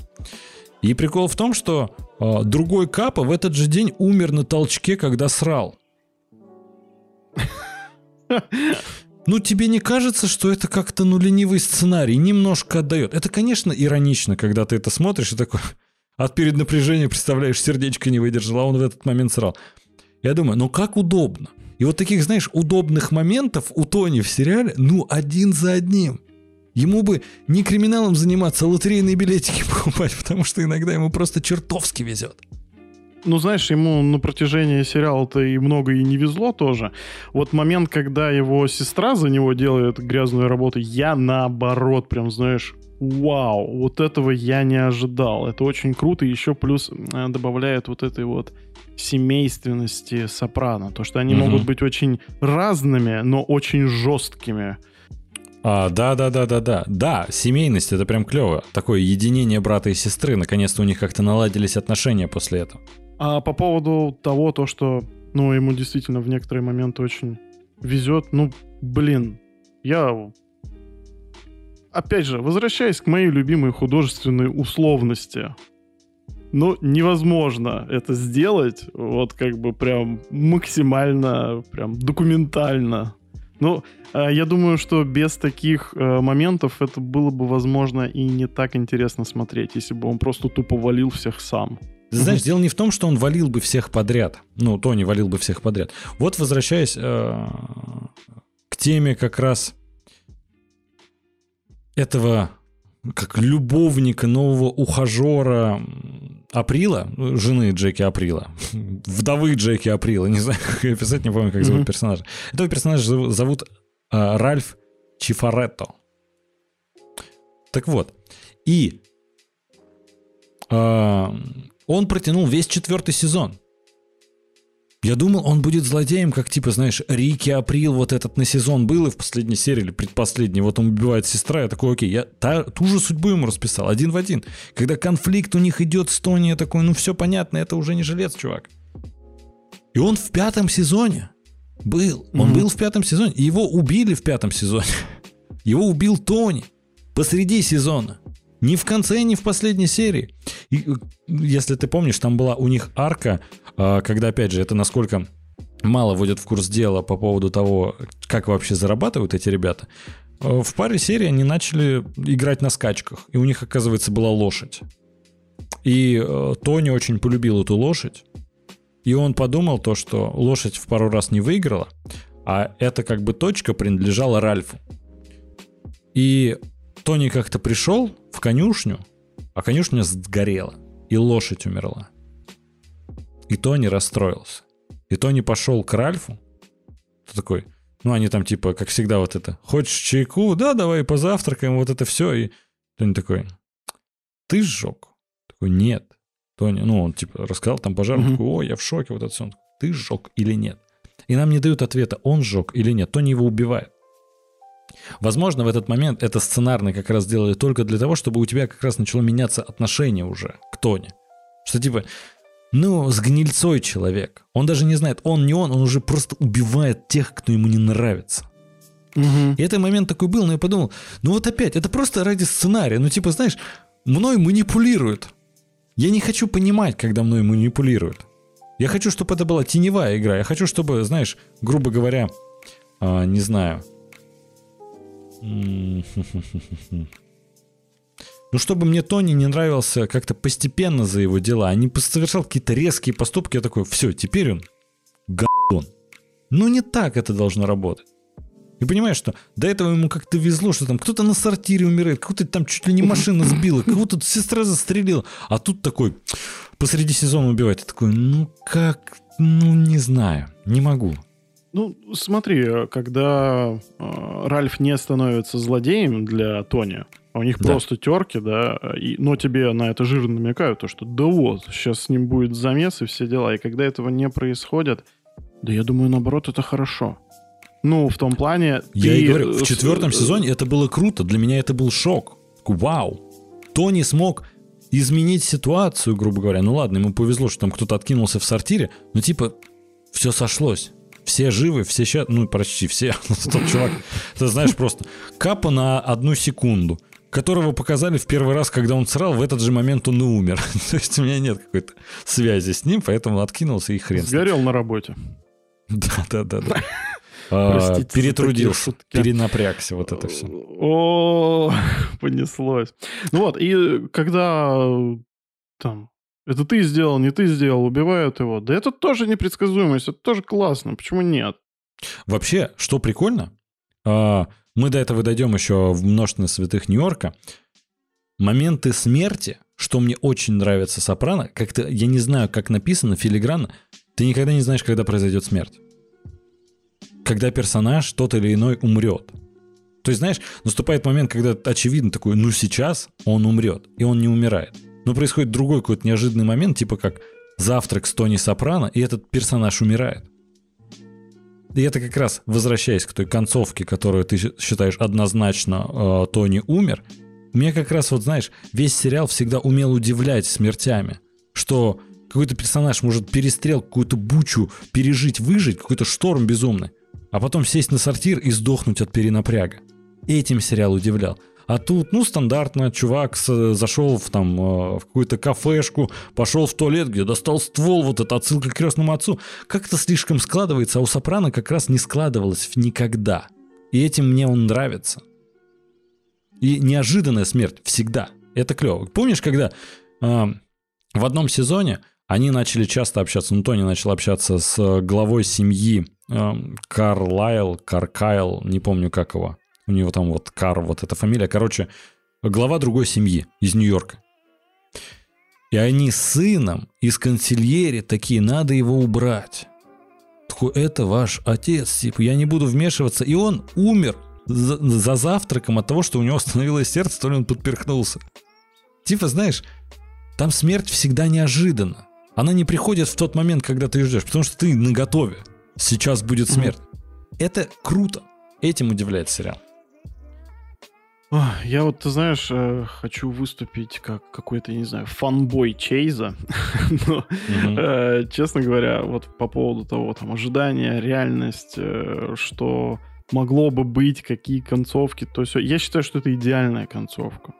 И прикол в том, что э, другой Капа в этот же день умер на толчке, когда срал. Ну, тебе не кажется, что это как-то, ну, ленивый сценарий, немножко отдает? Это, конечно, иронично, когда ты это смотришь и такой от перед напряжения представляешь, сердечко не выдержало, а он в этот момент срал. Я думаю, ну как удобно. И вот таких, знаешь, удобных моментов у Тони в сериале, ну, один за одним. Ему бы не криминалом заниматься, а лотерейные билетики покупать, потому что иногда ему просто чертовски везет. Ну, знаешь, ему на протяжении сериала-то и много и не везло тоже. Вот момент, когда его сестра за него делает грязную работу, я наоборот прям, знаешь, вау, вот этого я не ожидал. Это очень круто, еще плюс э, добавляет вот этой вот семейственности сопрано. То, что они угу. могут быть очень разными, но очень жесткими. А, да, да, да, да, да. Да, семейность это прям клево. Такое единение брата и сестры. Наконец-то у них как-то наладились отношения после этого. А по поводу того, то, что ну, ему действительно в некоторые моменты очень везет, ну, блин, я опять же, возвращаясь к моей любимой художественной условности, ну, невозможно это сделать, вот как бы прям максимально, прям документально. Ну, э, я думаю, что без таких э, моментов это было бы, возможно, и не так интересно смотреть, если бы он просто тупо валил всех сам. Ты знаешь, дело не в том, что он валил бы всех подряд. Ну, Тони валил бы всех подряд. Вот возвращаясь э, к теме как раз этого как любовника, нового ухажера Априла, жены Джеки Априла, вдовы Джеки Априла, не знаю, как ее писать, не помню, как зовут mm-hmm. персонажа. Этого персонажа зовут, зовут э, Ральф Чифаретто. Так вот, и э, он протянул весь четвертый сезон. Я думал, он будет злодеем, как типа, знаешь, Рики Април вот этот на сезон был, и в последней серии или предпоследней, вот он убивает сестра, я такой, окей, я та, ту же судьбу ему расписал, один в один. Когда конфликт у них идет с Тони, я такой, ну все понятно, это уже не жилец, чувак. И он в пятом сезоне был. Он mm-hmm. был в пятом сезоне. Его убили в пятом сезоне. Его убил Тони посреди сезона. Ни в конце, ни в последней серии. И, э, если ты помнишь, там была у них арка, а, когда, опять же, это насколько мало вводят в курс дела по поводу того, как вообще зарабатывают эти ребята. А, в паре серий они начали играть на скачках, и у них, оказывается, была лошадь. И э, Тони очень полюбил эту лошадь, и он подумал то, что лошадь в пару раз не выиграла, а эта как бы точка принадлежала Ральфу. И Тони как-то пришел в конюшню, а конюшня сгорела, и лошадь умерла. И Тони расстроился. И Тони пошел к Ральфу. Ты такой, ну они там типа, как всегда, вот это, хочешь чайку? Да, давай позавтракаем, вот это все. И Тони такой, ты сжег? Такой, нет. Тони, ну он типа рассказал там пожар, mm-hmm. такой, о, я в шоке, вот это все. Он ты сжег или нет? И нам не дают ответа, он сжег или нет. Тони его убивает. Возможно, в этот момент это сценарно как раз сделали только для того, чтобы у тебя как раз начало меняться отношение уже к Тони. Что типа, ну, с гнильцой человек. Он даже не знает, он не он, он уже просто убивает тех, кто ему не нравится. Угу. И этот момент такой был, но я подумал, ну вот опять, это просто ради сценария. Ну типа, знаешь, мной манипулируют. Я не хочу понимать, когда мной манипулируют. Я хочу, чтобы это была теневая игра. Я хочу, чтобы, знаешь, грубо говоря, а, не знаю, ну, чтобы мне Тони не нравился как-то постепенно за его дела, а не совершал какие-то резкие поступки, я такой, все, теперь он гадон. Ну, не так это должно работать. И понимаешь, что до этого ему как-то везло, что там кто-то на сортире умирает, кого-то там чуть ли не машина сбила, кого-то сестра застрелила, а тут такой посреди сезона убивает. Я такой, ну как, ну не знаю, не могу. Ну, смотри, когда э, Ральф не становится злодеем для Тони, а у них да. просто терки, да, и, но тебе на это жирно намекают, то, что да вот, сейчас с ним будет замес и все дела. И когда этого не происходит, да я думаю, наоборот, это хорошо. Ну, в том плане... Я ты... и говорю, в четвертом сезоне это было круто. Для меня это был шок. Вау. Тони смог изменить ситуацию, грубо говоря. Ну ладно, ему повезло, что там кто-то откинулся в сортире, но типа все сошлось. Все живы, все сейчас, ну почти все. Тот чувак, ты знаешь, просто капа на одну секунду которого показали в первый раз, когда он срал, в этот же момент он и умер. То есть у меня нет какой-то связи с ним, поэтому откинулся и хрен. Сгорел на работе. Да, да, да, да. А, перетрудился, перенапрягся, вот это все. О, понеслось. Ну вот, и когда там это ты сделал, не ты сделал, убивают его. Да это тоже непредсказуемость, это тоже классно. Почему нет? Вообще, что прикольно, а, мы до этого дойдем еще в множество святых Нью-Йорка. Моменты смерти, что мне очень нравится Сопрано, как-то, я не знаю, как написано, филигранно, ты никогда не знаешь, когда произойдет смерть когда персонаж тот или иной умрет. То есть, знаешь, наступает момент, когда очевидно такой, ну сейчас он умрет, и он не умирает. Но происходит другой какой-то неожиданный момент, типа как завтрак с Тони Сопрано, и этот персонаж умирает. И это как раз, возвращаясь к той концовке, которую ты считаешь однозначно э, Тони умер, мне как раз вот, знаешь, весь сериал всегда умел удивлять смертями, что какой-то персонаж может перестрел какую-то бучу пережить, выжить, какой-то шторм безумный, а потом сесть на сортир и сдохнуть от перенапряга. Этим сериал удивлял. А тут, ну, стандартно, чувак с, зашел в, там, э, в какую-то кафешку, пошел в туалет, где достал ствол, вот это отсылка к крестному отцу. Как-то слишком складывается, а у Сопрано как раз не складывалось никогда. И этим мне он нравится. И неожиданная смерть всегда. Это клево. Помнишь, когда э, в одном сезоне они начали часто общаться, ну, Тони начал общаться с главой семьи Эм, Карлайл, Каркайл, не помню как его. У него там вот Кар, вот эта фамилия. Короче, глава другой семьи из Нью-Йорка. И они с сыном из консильери такие, надо его убрать. Такой, это ваш отец, типа, я не буду вмешиваться. И он умер за, за завтраком от того, что у него остановилось сердце, то ли он подперхнулся. Типа, знаешь, там смерть всегда неожиданна. Она не приходит в тот момент, когда ты ждешь, потому что ты на готове сейчас будет смерть. Mm-hmm. Это круто. Этим удивляет сериал. Я вот, ты знаешь, э, хочу выступить как какой-то, не знаю, фанбой Чейза. Но, mm-hmm. честно говоря, вот по поводу того, там, ожидания, реальность, э, что могло бы быть, какие концовки, то все. Я считаю, что это идеальная концовка.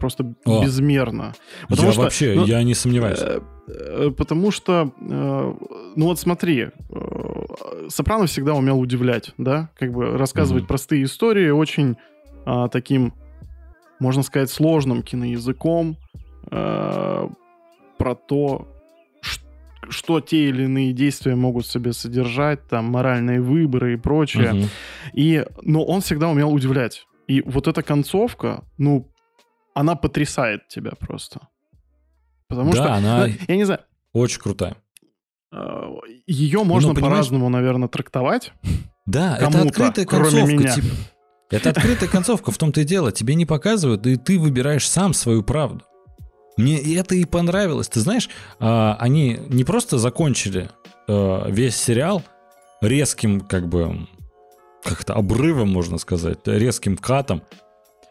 Просто О, безмерно. Потому я что, вообще, ну, я не сомневаюсь. Э, потому что, э, ну вот смотри, э, Сопрано всегда умел удивлять, да, как бы рассказывать mm-hmm. простые истории очень э, таким, можно сказать, сложным киноязыком э, про то, что те или иные действия могут себе содержать, там, моральные выборы и прочее. Uh-huh. И, но он всегда умел удивлять. И вот эта концовка, ну, она потрясает тебя просто. Потому да, что, она... Ну, я не знаю. Очень крутая. А, Ее можно ну, по-разному, наверное, трактовать. Да, это открытая концовка. Меня. Типа, это открытая концовка, в том-то и дело. Тебе не показывают, и ты выбираешь сам свою правду. Мне это и понравилось. Ты знаешь, а, они не просто закончили а, весь сериал резким, как бы, как-то обрывом, можно сказать, резким катом.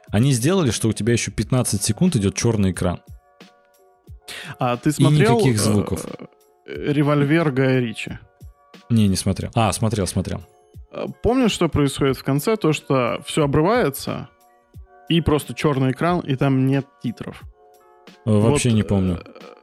Они сделали, что у тебя еще 15 секунд идет черный экран. А ты смотрел... И никаких звуков. Э, Револьвер Гая Ричи? Не, не смотрел. А, смотрел, смотрел. Помнишь, что происходит в конце? То, что все обрывается, и просто черный экран, и там нет титров. Вообще вот, не помню. Э,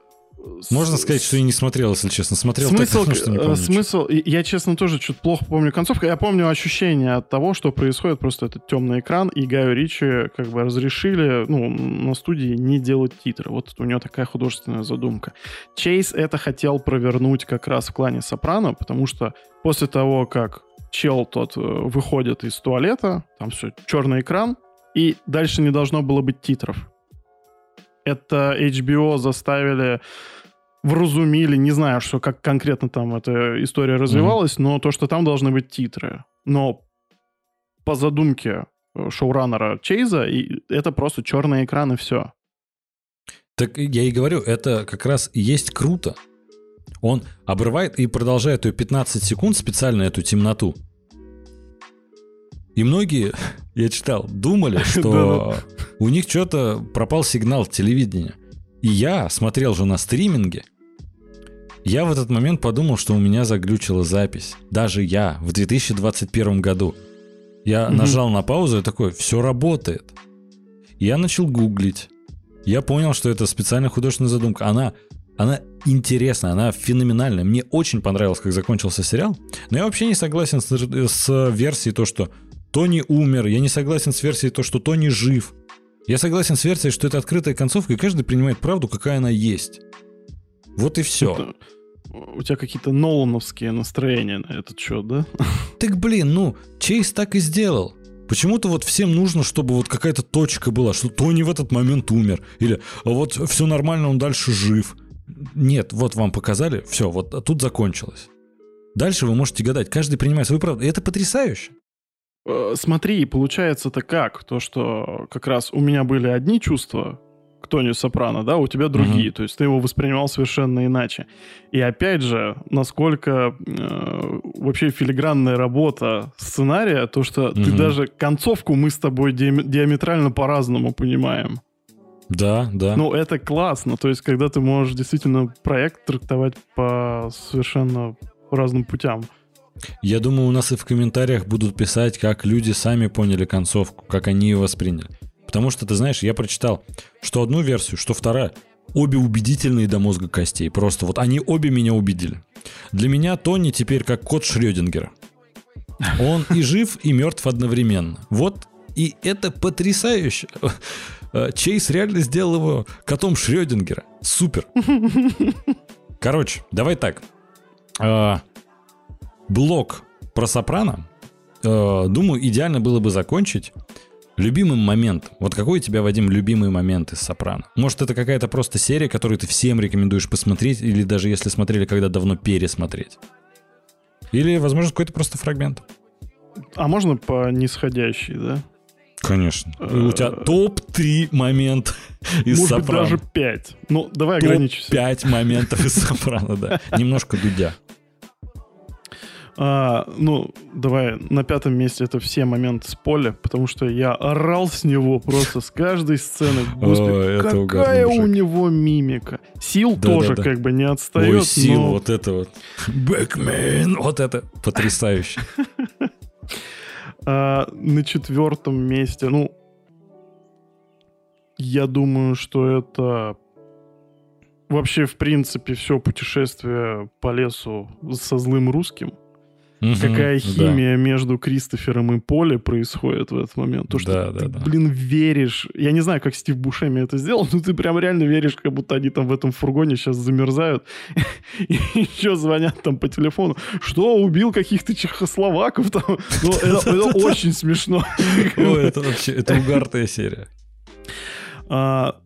можно сказать, что я не смотрел, если честно. Смотрел смысл, так, что не помню. Смысл, я, честно, тоже чуть плохо помню концовку. Я помню ощущение от того, что происходит, просто этот темный экран, и Гаю Ричи как бы разрешили, ну, на студии не делать титры. Вот у него такая художественная задумка. Чейз это хотел провернуть как раз в клане Сопрано, потому что после того, как чел тот э, выходит из туалета, там все, черный экран, и дальше не должно было быть титров. Это HBO заставили вразумили, не знаю, что как конкретно там эта история развивалась, mm-hmm. но то, что там должны быть титры. Но по задумке э, шоураннера Чейза, и это просто черный экран и все. Так я и говорю, это как раз и есть круто. Он обрывает и продолжает ее 15 секунд специально эту темноту. И многие, я читал, думали, что у них что-то пропал сигнал телевидения. И я смотрел же на стриминге. Я в этот момент подумал, что у меня заглючила запись. Даже я в 2021 году. Я угу. нажал на паузу и такой, все работает. Я начал гуглить. Я понял, что это специальная художественная задумка. Она, она интересная, она феноменальная. Мне очень понравилось, как закончился сериал. Но я вообще не согласен с, с версией то, что Тони умер. Я не согласен с версией то, что Тони жив. Я согласен с версией, что это открытая концовка, и каждый принимает правду, какая она есть. Вот и все. Это, у тебя какие-то Нолановские настроения на этот счет, да? Так блин, ну, Чейз так и сделал. Почему-то вот всем нужно, чтобы вот какая-то точка была, что Тони в этот момент умер. Или «А вот все нормально, он дальше жив. Нет, вот вам показали, все, вот тут закончилось. Дальше вы можете гадать, каждый принимает свою правду. И это потрясающе. Э, смотри, получается-то как? То, что как раз у меня были одни чувства к Тони Сопрано, да, у тебя другие. Угу. То есть ты его воспринимал совершенно иначе. И опять же, насколько э, вообще филигранная работа сценария, то, что угу. ты даже концовку мы с тобой ди- диаметрально по-разному понимаем. Да, да. Ну, это классно. То есть, когда ты можешь действительно проект трактовать по совершенно разным путям. Я думаю, у нас и в комментариях будут писать, как люди сами поняли концовку, как они ее восприняли. Потому что, ты знаешь, я прочитал, что одну версию, что вторая, обе убедительные до мозга костей. Просто вот они обе меня убедили. Для меня Тони теперь как кот Шрёдингера. Он и жив, и мертв одновременно. Вот, и это потрясающе. Чейз реально сделал его котом Шрёдингера. Супер. Короче, давай так. А, блок про Сопрано, э, думаю, идеально было бы закончить любимым моментом. Вот какой у тебя, Вадим, любимый момент из Сопрано? Может, это какая-то просто серия, которую ты всем рекомендуешь посмотреть, или даже если смотрели, когда давно пересмотреть? Или, возможно, какой-то просто фрагмент? А можно по нисходящей, да? Конечно. У тебя э, топ-3 момент из Может Сопрано. Может даже 5. Ну, давай ограничимся. Топ-5 моментов из Сопрано, да. Немножко дудя. А, ну, давай, на пятом месте это все моменты с поля, потому что я орал с него просто с каждой сцены. Господи, О, какая у него мимика. Сил да, тоже да, да. как бы не отстает. Ой, сил, но... вот это вот. Бэкмен, вот это потрясающе. А, на четвертом месте, ну, я думаю, что это вообще, в принципе, все путешествие по лесу со злым русским. Угу, Какая химия да. между Кристофером и Поле происходит в этот момент. То, что да, ты, да, блин, веришь. Я не знаю, как Стив Бушеми это сделал, но ты прям реально веришь, как будто они там в этом фургоне сейчас замерзают. И еще звонят там по телефону. Что, убил каких-то чехословаков там? Ну, это очень смешно. Это вообще, это угарная серия. А,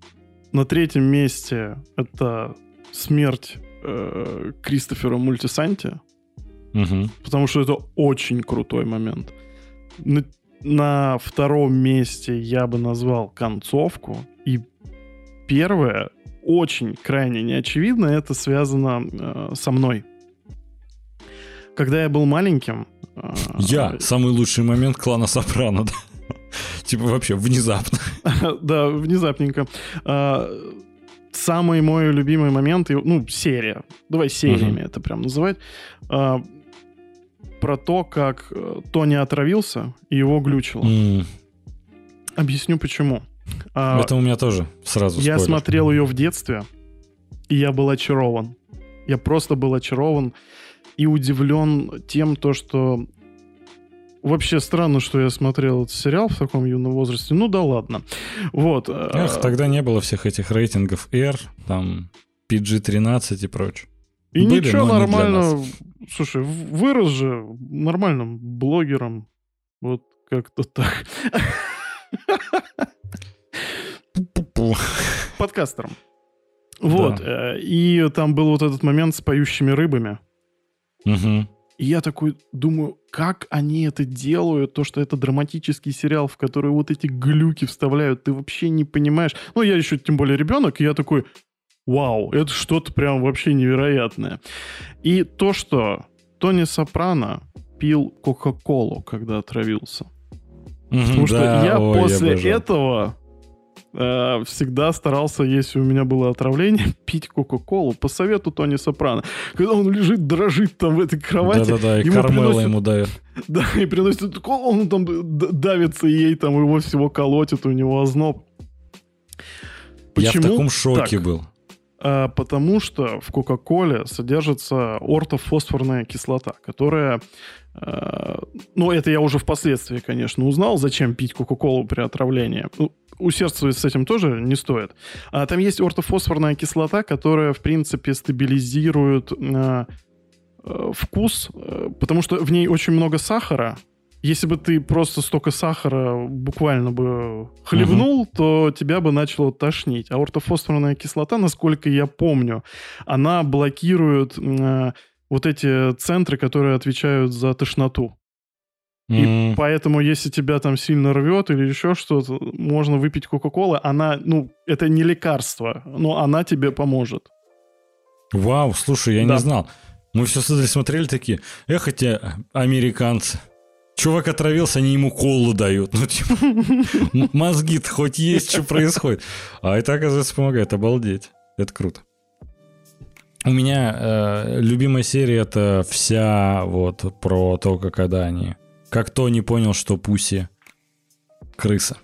на третьем месте это смерть э, Кристофера Мультисанти. Угу. Потому что это очень крутой момент. На, на втором месте я бы назвал концовку. И первое, очень крайне неочевидно, это связано э, со мной. Когда я был маленьким... Э, я самый лучший момент клана Сопрано, да? Типа вообще внезапно. Да, внезапненько. А, самый мой любимый момент, ну, серия. Давай сериями это прям называть. Про то, как э, Тони отравился и его глючило. Mm. Объясню почему. А, Это у меня тоже сразу. Я спойлер. смотрел ее в детстве, и я был очарован. Я просто был очарован и удивлен тем, то, что Вообще странно, что я смотрел этот сериал в таком юном возрасте. Ну да ладно. Вот. Э, Эх, тогда не было всех этих рейтингов R, там PG-13 и прочее. И Были, ничего, нормально. Слушай, вырос же нормальным блогером. Вот как-то так. Подкастером. Вот. э, И там был вот этот момент с поющими рыбами. Мгм. И я такой думаю, как они это делают, то, что это драматический сериал, в который вот эти глюки вставляют, ты вообще не понимаешь. Ну, я еще тем более ребенок, и я такой, вау, это что-то прям вообще невероятное. И то, что Тони Сопрано пил Кока-Колу, когда отравился. Потому что да, я ой, после обожаю. этого э, всегда старался, если у меня было отравление, пить Кока-Колу по совету Тони Сопрано. Когда он лежит, дрожит там в этой кровати, Да-да-да, и ему приносят- ему дает. да, и приносит колу, он там давится ей, там его всего колотит, у него озноб. Я в Почему таком шоке так? был. А, потому что в Кока-Коле содержится ортофосфорная кислота, которая... э, ну, это я уже впоследствии, конечно, узнал, зачем пить Кока-Колу при отравлении. Ну, усердствовать с этим тоже не стоит. А там есть ортофосфорная кислота, которая, в принципе, стабилизирует э, э, вкус, э, потому что в ней очень много сахара. Если бы ты просто столько сахара буквально бы хлебнул, то тебя бы начало тошнить. А ортофосфорная кислота, насколько я помню, она блокирует э, вот эти центры, которые отвечают за тошноту. И М, поэтому, если тебя там сильно рвет или еще что-то, можно выпить Кока-Колы. Она, ну, это не лекарство, но она тебе поможет. Вау, слушай, я Да. не знал. Мы все смотрели такие, эх, эти американцы. Чувак отравился, они ему колу дают. Ну, типа, м- мозги-то хоть есть, что происходит. А это, оказывается, помогает. Обалдеть. Это круто. У меня э, любимая серия это вся вот про то, как когда они... Как Тони понял, что Пуси крыса.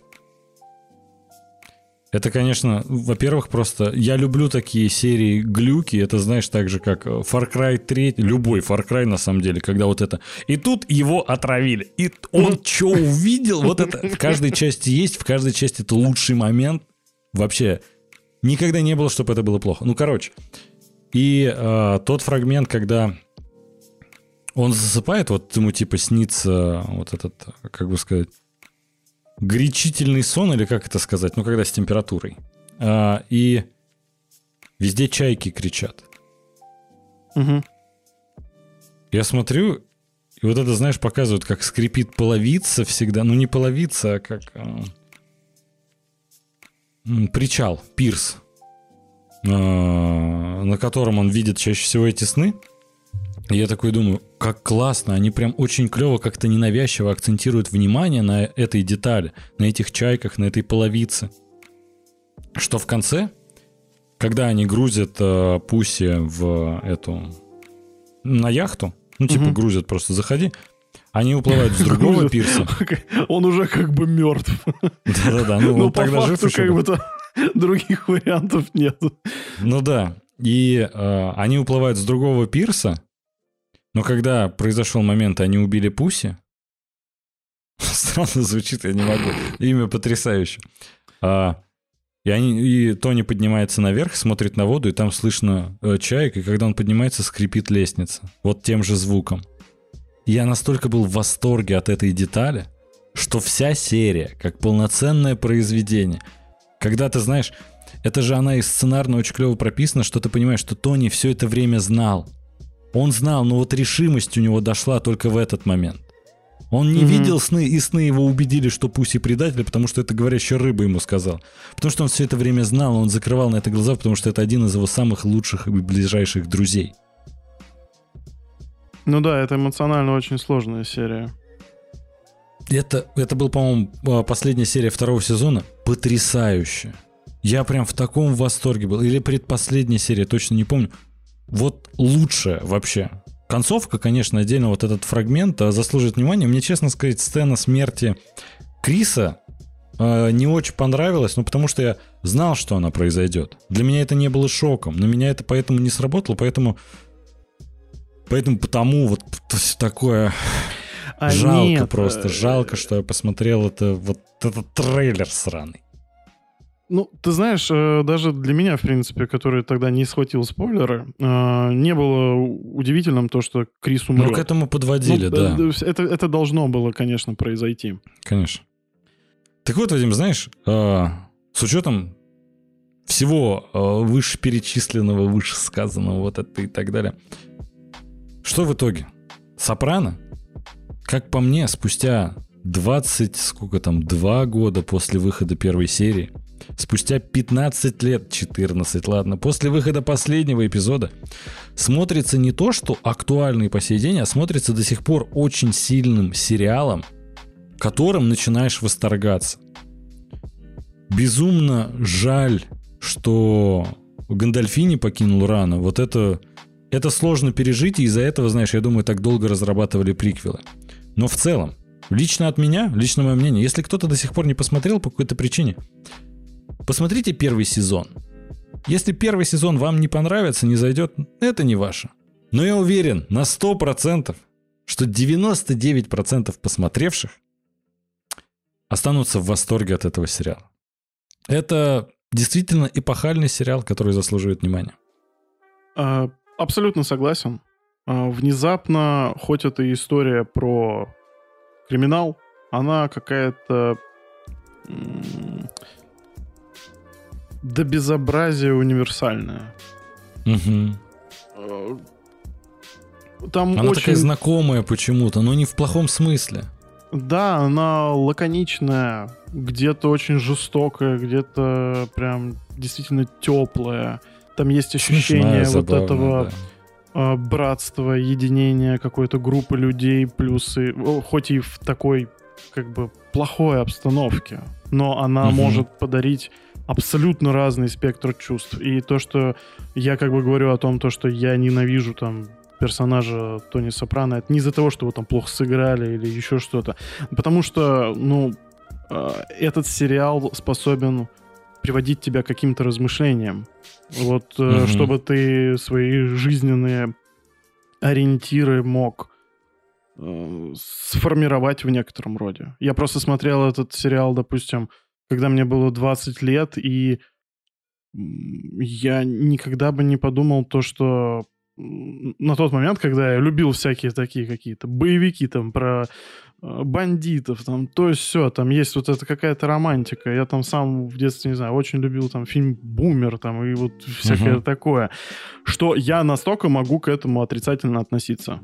Это, конечно, во-первых, просто я люблю такие серии глюки. Это, знаешь, так же, как э, Far Cry 3, любой Far Cry, на самом деле, когда вот это... И тут его отравили. И он что увидел? Вот это в каждой части есть, в каждой части это лучший момент. Вообще, никогда не было, чтобы это было плохо. Ну, короче. И э, тот фрагмент, когда он засыпает, вот ему типа снится вот этот, как бы сказать, горячительный сон, или как это сказать, ну, когда с температурой. А, и везде чайки кричат. Мгм. Я смотрю, и вот это, знаешь, показывают, как скрипит половица всегда. Ну, не половица, а как... а, причал, пирс, а, на котором он видит чаще всего эти сны. И я такой думаю, как классно, они прям очень клево, как-то ненавязчиво акцентируют внимание на этой детали, на этих чайках, на этой половице. Что в конце, когда они грузят э, Пуси в эту на яхту, ну типа Мгм. грузят просто заходи, они уплывают с другого пирса. Он уже как бы мертв. Да-да-да, ну Но он по тогда жив факту еще как бы-то других вариантов нет. Ну да. И э, они уплывают с другого пирса, но когда произошел момент, они убили Пуси. Странно звучит, я не могу. Имя потрясающе. А, и, они, и Тони поднимается наверх, смотрит на воду, и там слышно э, чаек, и когда он поднимается, скрипит лестница. Вот тем же звуком. Я настолько был в восторге от этой детали, что вся серия, как полноценное произведение, когда ты знаешь, это же она и сценарно очень клево прописана, что ты понимаешь, что Тони все это время знал. Он знал, но вот решимость у него дошла только в этот момент. Он не Мгм. видел сны, и сны его убедили, что Пуси предатель, потому что это говорящая рыба ему сказал. Потому что он все это время знал, он закрывал на это глаза, потому что это один из его самых лучших и ближайших друзей. Ну да, это эмоционально очень сложная серия. Это, это был, по-моему, а, последняя серия второго сезона. Потрясающе. Я прям в таком восторге был. Или предпоследняя серия, точно не помню. Вот лучшая вообще. Концовка, конечно, отдельно вот этот фрагмент а, заслуживает внимания. Мне, честно сказать, сцена смерти Криса э, не очень понравилась, ну потому что я знал, что она произойдет. Для меня это не было шоком, на меня это поэтому не сработало, поэтому поэтому потому вот такое А жалко нет, просто, э, жалко, что я посмотрел это вот этот трейлер сраный. Ну, ты знаешь, э, даже для меня, в принципе, который тогда не схватил спойлеры, э, не было удивительным то, что Крис умрет. Ну к этому подводили, Ну, да, э, Это, это должно было, конечно, произойти. конечно. Так вот, Вадим, знаешь, с учетом всего вышеперечисленного, вышесказанного, вот это и так далее. Что в итоге? Сопрано? Как по мне, спустя 20, сколько там, 2 года после выхода первой серии, спустя 15 лет, 14, ладно, после выхода последнего эпизода, смотрится не то, что актуальный по сей день, а смотрится до сих пор очень сильным сериалом, которым начинаешь восторгаться. Безумно жаль, что Гандальфини покинул рано. Вот это, это сложно пережить, и из-за этого, знаешь, я думаю, так долго разрабатывали приквелы. Но в целом, лично от меня, лично мое мнение, если кто-то до сих пор не посмотрел по какой-то причине, посмотрите первый сезон. Если первый сезон вам не понравится, не зайдет, это не ваше. Но я уверен на 100%, что 99% посмотревших останутся в восторге от этого сериала. Это действительно эпохальный сериал, который заслуживает внимания. А, абсолютно согласен. А, внезапно, хоть это история про криминал, она какая-то до безобразия универсальная. Угу. Там она очень... такая знакомая почему-то, но не в плохом смысле. Да, она лаконичная, где-то очень жестокая, где-то прям действительно теплая. Там есть ощущение Смешная, вот забавная, этого да. братства, единения какой-то группы людей, плюсы, хоть и в такой как бы плохой обстановке, но она угу. может подарить абсолютно разный спектр чувств. И то, что я как бы говорю о том, то, что я ненавижу там персонажа Тони Сопрано, это не из-за того, что его там плохо сыграли или еще что-то. Потому что, ну, э, этот сериал способен приводить тебя к каким-то размышлениям. Вот, mm-hmm. чтобы ты свои жизненные ориентиры мог э, сформировать в некотором роде. Я просто смотрел этот сериал, допустим, когда мне было 20 лет, и я никогда бы не подумал то, что на тот момент, когда я любил всякие такие какие-то боевики там про э, бандитов, там то есть все, там есть вот эта какая-то романтика. Я там сам в детстве, не знаю, очень любил там фильм «Бумер» там и вот всякое uh-huh. такое, что я настолько могу к этому отрицательно относиться.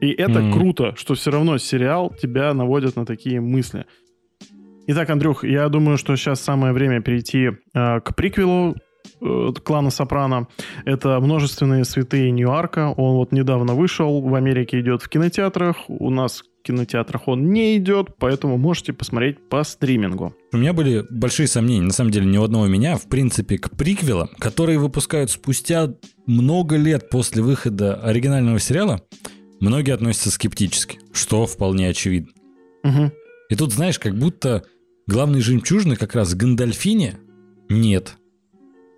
И это mm круто, что все равно сериал тебя наводит на такие мысли. Итак, Андрюх, я думаю, что сейчас самое время перейти э, к приквелу Э, клана Сопрано. Это множественные святые Ньюарка. Он вот недавно вышел, в Америке идет в кинотеатрах, у нас в кинотеатрах он не идет, поэтому можете посмотреть по стримингу. У меня были большие сомнения, на самом деле ни у одного меня, в принципе, к приквелам, которые выпускают спустя много лет после выхода оригинального сериала, многие относятся скептически, что вполне очевидно. Угу. И тут, знаешь, как будто главный жемчужный как раз Гандальфини нет.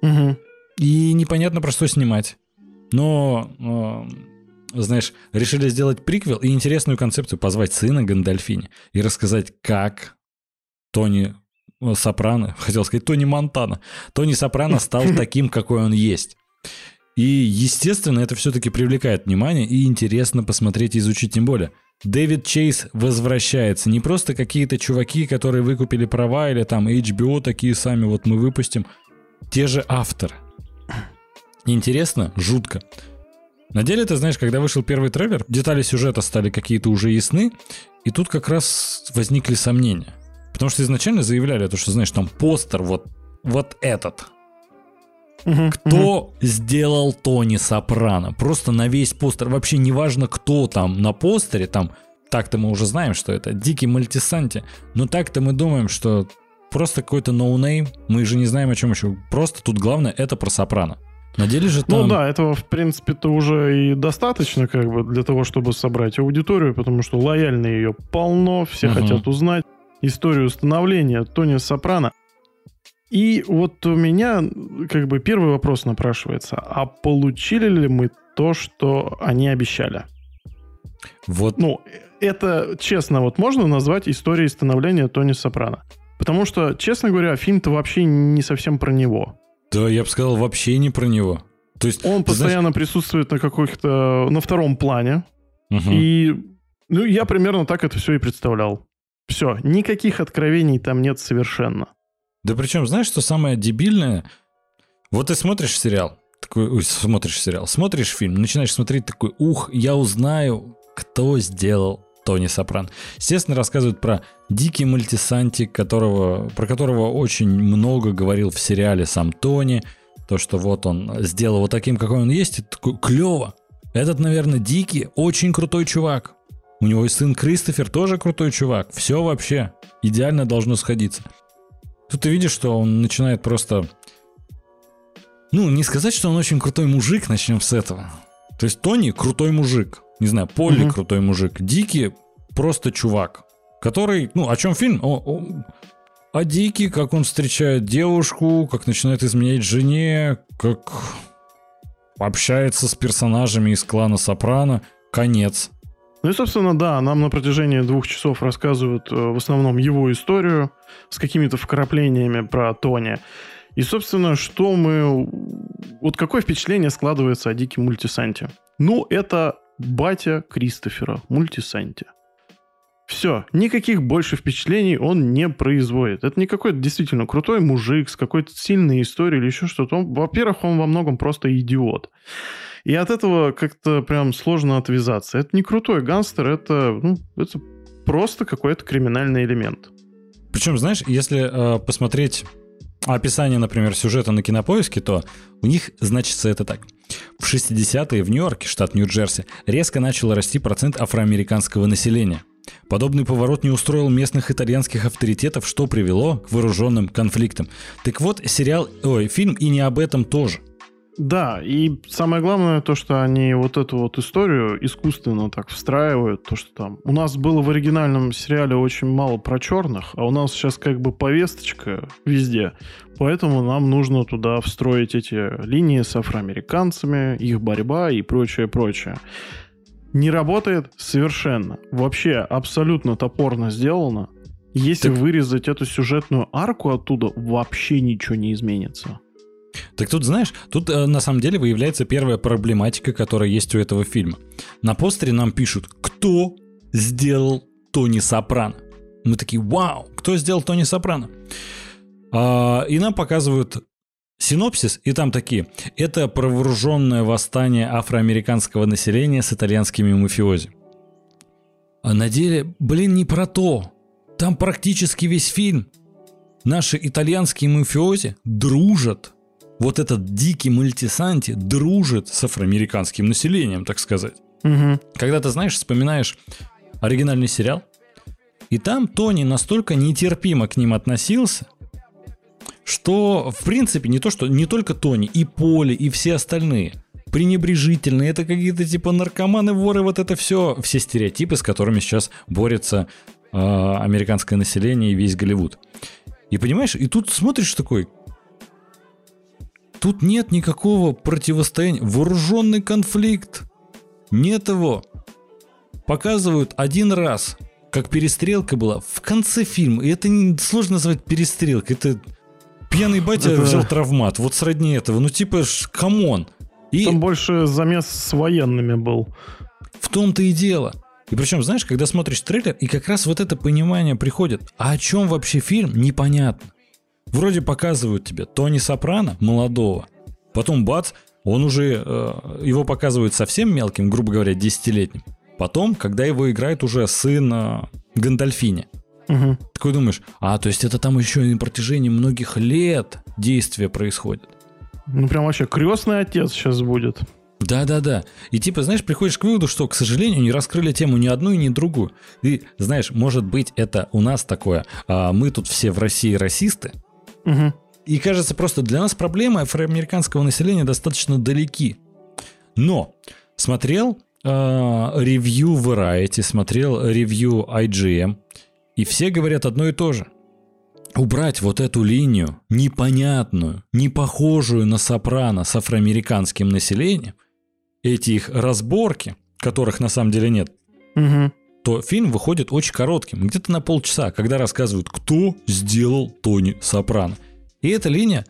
Угу. И непонятно про что снимать. Но, э, знаешь, решили сделать приквел и интересную концепцию позвать сына Гандальфини и рассказать, как Тони э, Сопрано, хотел сказать Тони Монтана, Тони Сопрано стал таким, какой он есть. И, естественно, это все-таки привлекает внимание и интересно посмотреть и изучить тем более. Дэвид Чейз возвращается. Не просто какие-то чуваки, которые выкупили права, или там HBO такие сами, вот мы выпустим те же авторы. Интересно, жутко. На деле, ты знаешь, когда вышел первый трейлер, детали сюжета стали какие-то уже ясны, и тут как раз возникли сомнения. Потому что изначально заявляли, то, что, знаешь, там постер вот, вот этот. Угу, кто угу. сделал Тони Сопрано? Просто на весь постер. Вообще неважно, кто там на постере, там так-то мы уже знаем, что это Дики Молтисанти. Но так-то мы думаем, что просто какой-то noname. Мы же не знаем, о чем еще. Просто тут главное это про Сопрано. На деле же ну там... Ну да, этого, в принципе-то уже и достаточно как бы для того, чтобы собрать аудиторию, потому что лояльные ее полно, все угу. хотят узнать историю становления Тони Сопрано. И вот у меня как бы первый вопрос напрашивается. А получили ли мы то, что они обещали? Вот. Ну, это, честно, вот можно назвать историей становления Тони Сопрано. Потому что, честно говоря, фильм-то вообще не совсем про него. Да, я бы сказал, вообще не про него. То есть, он постоянно знаешь... присутствует на каких-то на втором плане. Угу. И ну, я примерно так это все и представлял. Все, никаких откровений там нет совершенно. Да причем, знаешь, что самое дебильное? Вот ты смотришь сериал, такой, ой, смотришь сериал, смотришь фильм, начинаешь смотреть такой, ух, я узнаю, кто сделал Тони Сопрано. Естественно, рассказывают про дикий мультисантик, которого, про которого очень много говорил в сериале сам Тони. То, что вот он сделал вот таким, какой он есть, это такой клево. Этот, наверное, дикий, очень крутой чувак. У него и сын Кристофер тоже крутой чувак. Все вообще идеально должно сходиться. Тут ты видишь, что он начинает просто... Ну, не сказать, что он очень крутой мужик, начнем с этого. То есть Тони крутой мужик. Не знаю, Полли угу. крутой мужик. Дикий просто чувак. Который, ну, о чем фильм? О, о, а Дикий, как он встречает девушку, как начинает изменять жене, как общается с персонажами из клана Сопрано. Конец. Ну и, собственно, да, нам на протяжении двух часов рассказывают э, в основном его историю с какими-то вкраплениями про Тони. И, собственно, что мы... Вот какое впечатление складывается о Диком Мультисанте? Ну, это батя Кристофера, Мультисанте. Все, никаких больше впечатлений он не производит. Это не какой-то действительно крутой мужик с какой-то сильной историей или еще что-то. Во-первых, он во многом просто идиот. И от этого как-то прям сложно отвязаться. Это не крутой гангстер, это, ну, это просто какой-то криминальный элемент. Причем, знаешь, если э, посмотреть описание, например, сюжета на кинопоиске, то у них значится это так. В 60-е в Нью-Йорке, штат Нью-Джерси, резко начал расти процент афроамериканского населения. Подобный поворот не устроил местных итальянских авторитетов, что привело к вооруженным конфликтам. Так вот, сериал, ой, фильм и не об этом тоже. Да, и самое главное то, что они вот эту вот историю искусственно так встраивают, то, что там... У нас было в оригинальном сериале очень мало про черных, а у нас сейчас как бы повесточка везде. Поэтому нам нужно туда встроить эти линии с афроамериканцами, их борьба и прочее, прочее не работает совершенно. Вообще абсолютно топорно сделано. Если так... вырезать эту сюжетную арку оттуда, вообще ничего не изменится. Так тут, знаешь, тут э, на самом деле выявляется первая проблематика, которая есть у этого фильма. На постере нам пишут, кто сделал Тони Сопрано. Мы такие, вау, кто сделал Тони Сопрано? А, и нам показывают Синопсис, и там такие. Это провооруженное восстание афроамериканского населения с итальянскими мафиози. А на деле, блин, не про то. Там практически весь фильм. Наши итальянские мафиози дружат. Вот этот дикий мультисанти дружит с афроамериканским населением, так сказать. Угу. Когда ты, знаешь, вспоминаешь оригинальный сериал, и там Тони настолько нетерпимо к ним относился – что, в принципе, не то, что не только Тони, и Поли, и все остальные пренебрежительные, это какие-то типа наркоманы, воры, вот это все, все стереотипы, с которыми сейчас борется э, американское население и весь Голливуд. И понимаешь, и тут смотришь такой, тут нет никакого противостояния, вооруженный конфликт, нет его. Показывают один раз, как перестрелка была в конце фильма, и это не, сложно назвать перестрелкой, это Пьяный батя это... взял травмат. Вот сродни этого. Ну, типа, come on. И... Там больше замес с военными был. В том-то и дело. И причем, знаешь, когда смотришь трейлер, и как раз вот это понимание приходит. А о чем вообще фильм, непонятно. Вроде показывают тебе Тони Сопрано, молодого. Потом бац, он уже, э, его показывают совсем мелким, грубо говоря, десятилетним. Потом, когда его играет уже сын э, Гандальфини. Угу. Такой думаешь, а, то есть это там еще и на протяжении многих лет действия происходит. Ну, прям вообще крестный отец сейчас будет. Да-да-да. И типа, знаешь, приходишь к выводу, что, к сожалению, не раскрыли тему ни одну и ни другую. И, знаешь, может быть, это у нас такое, а мы тут все в России расисты. Угу. И кажется, просто для нас проблемы афроамериканского населения достаточно далеки. Но смотрел э, ревью Variety, смотрел ревью IGM, и все говорят одно и то же. Убрать вот эту линию, непонятную, не похожую на сопрано с афроамериканским населением, эти их разборки, которых на самом деле нет, угу. То фильм выходит очень коротким, где-то на полчаса, когда рассказывают, кто сделал Тони Сопрано. И эта линия,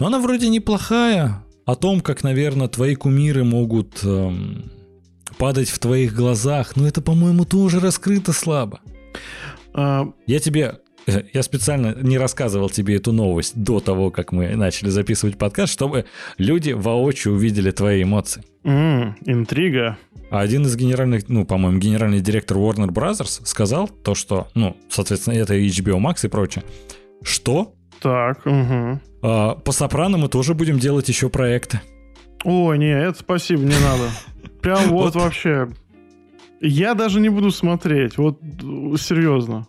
ну она вроде неплохая, о том, как, наверное, твои кумиры могут эм, падать в твоих глазах, но это, по-моему, тоже раскрыто слабо. А, я тебе я специально не рассказывал тебе эту новость до того, как мы начали записывать подкаст, чтобы люди воочию увидели твои эмоции. М, интрига. А один из генеральных, ну, по-моему, генеральный директор Warner Brothers сказал то, что, ну, соответственно, это HBO Max и прочее, что Так, угу. а, по Сопрано мы тоже будем делать еще проекты. Ой, не, это спасибо, не надо. Прям вот вообще. Я даже не буду смотреть, вот серьезно.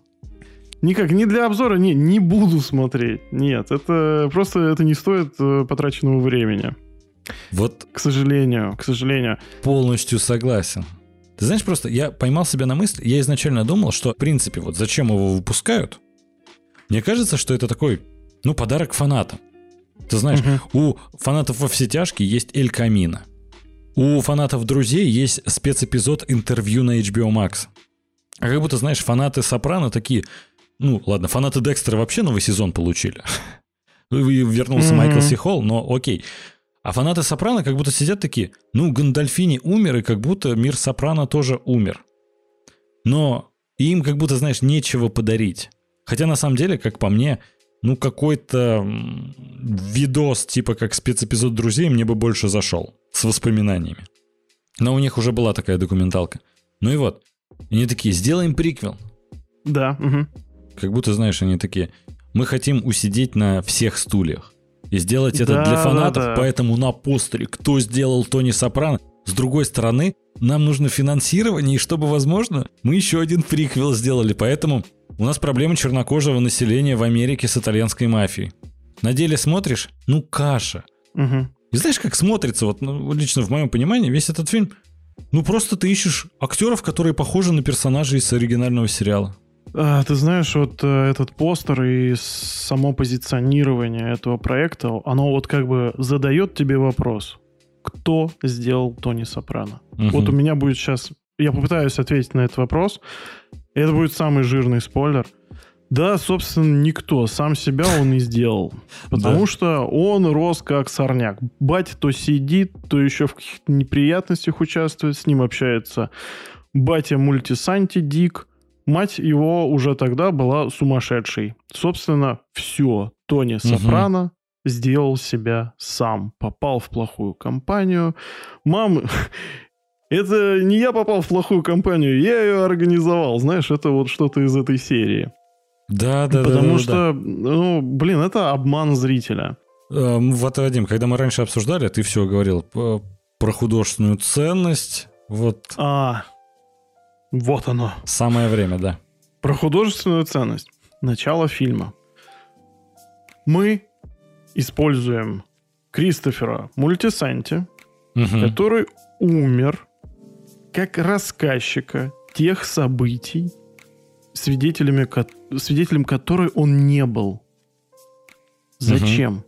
Никак, не для обзора, не, не буду смотреть. Нет, это просто это не стоит э, потраченного времени. Вот К сожалению, к сожалению. полностью согласен. Ты знаешь, просто я поймал себя на мысли, я изначально думал, что, в принципе, вот зачем его выпускают, мне кажется, что это такой, ну, подарок фанатам. Ты знаешь, Мгм. у фанатов во все тяжкие есть Эль Камина. У фанатов друзей есть спецэпизод интервью на HBO Max. А как будто, знаешь, фанаты Сопрано такие, ну, ладно, фанаты Декстера вообще новый сезон получили. Ну, Вернулся Мгм. Майкл Сихол, но окей. А фанаты Сопрано как будто сидят такие, ну, Гандальфини умер, и как будто мир Сопрано тоже умер. Но им как будто, знаешь, нечего подарить. Хотя на самом деле, как по мне, ну, какой-то видос, типа как спецэпизод «Друзей» мне бы больше зашел с воспоминаниями. Но у них уже была такая документалка. Ну и вот, они такие, сделаем приквел. Да, мгм. Как будто, знаешь, они такие, мы хотим усидеть на всех стульях. И сделать это Да, для да, фанатов, да. поэтому на постере, кто сделал Тони Сопрано. С другой стороны, нам нужно финансирование, и чтобы, возможно, мы еще один приквел сделали. Поэтому у нас проблема чернокожего населения в Америке с итальянской мафией. На деле смотришь, ну каша. Мгм. И знаешь, как смотрится, вот ну, лично в моем понимании, весь этот фильм, ну просто ты ищешь актеров, которые похожи на персонажей из оригинального сериала. А, ты знаешь, вот э, этот постер и само позиционирование этого проекта, оно вот как бы задает тебе вопрос. Кто сделал Тони Сопрано? Мгм. Вот у меня будет сейчас... Я попытаюсь ответить на этот вопрос. Это будет самый жирный спойлер. Да, собственно, никто. Сам себя он не сделал. Потому Да. что он рос как сорняк. Батя то сидит, то еще в каких-то неприятностях участвует, с ним общается батя мультисанти Дик. Мать его уже тогда была сумасшедшей. Собственно, все. Тони Сопрано сделал себя сам. Попал в плохую компанию. Мам, это не я попал в плохую компанию, я ее организовал. Знаешь, это вот что-то из этой серии. Да, да, да. Потому да, что, ну, блин, это обман зрителя. да. Эм, Вот, Вадим, когда мы раньше обсуждали, ты все говорил п- про художественную ценность. Вот А, вот оно. самое время, да. Про художественную ценность. Начало фильма. Мы используем Кристофера Мультисанти, Мгм. который умер как рассказчика тех событий, свидетелями, свидетелем которой он не был. Зачем?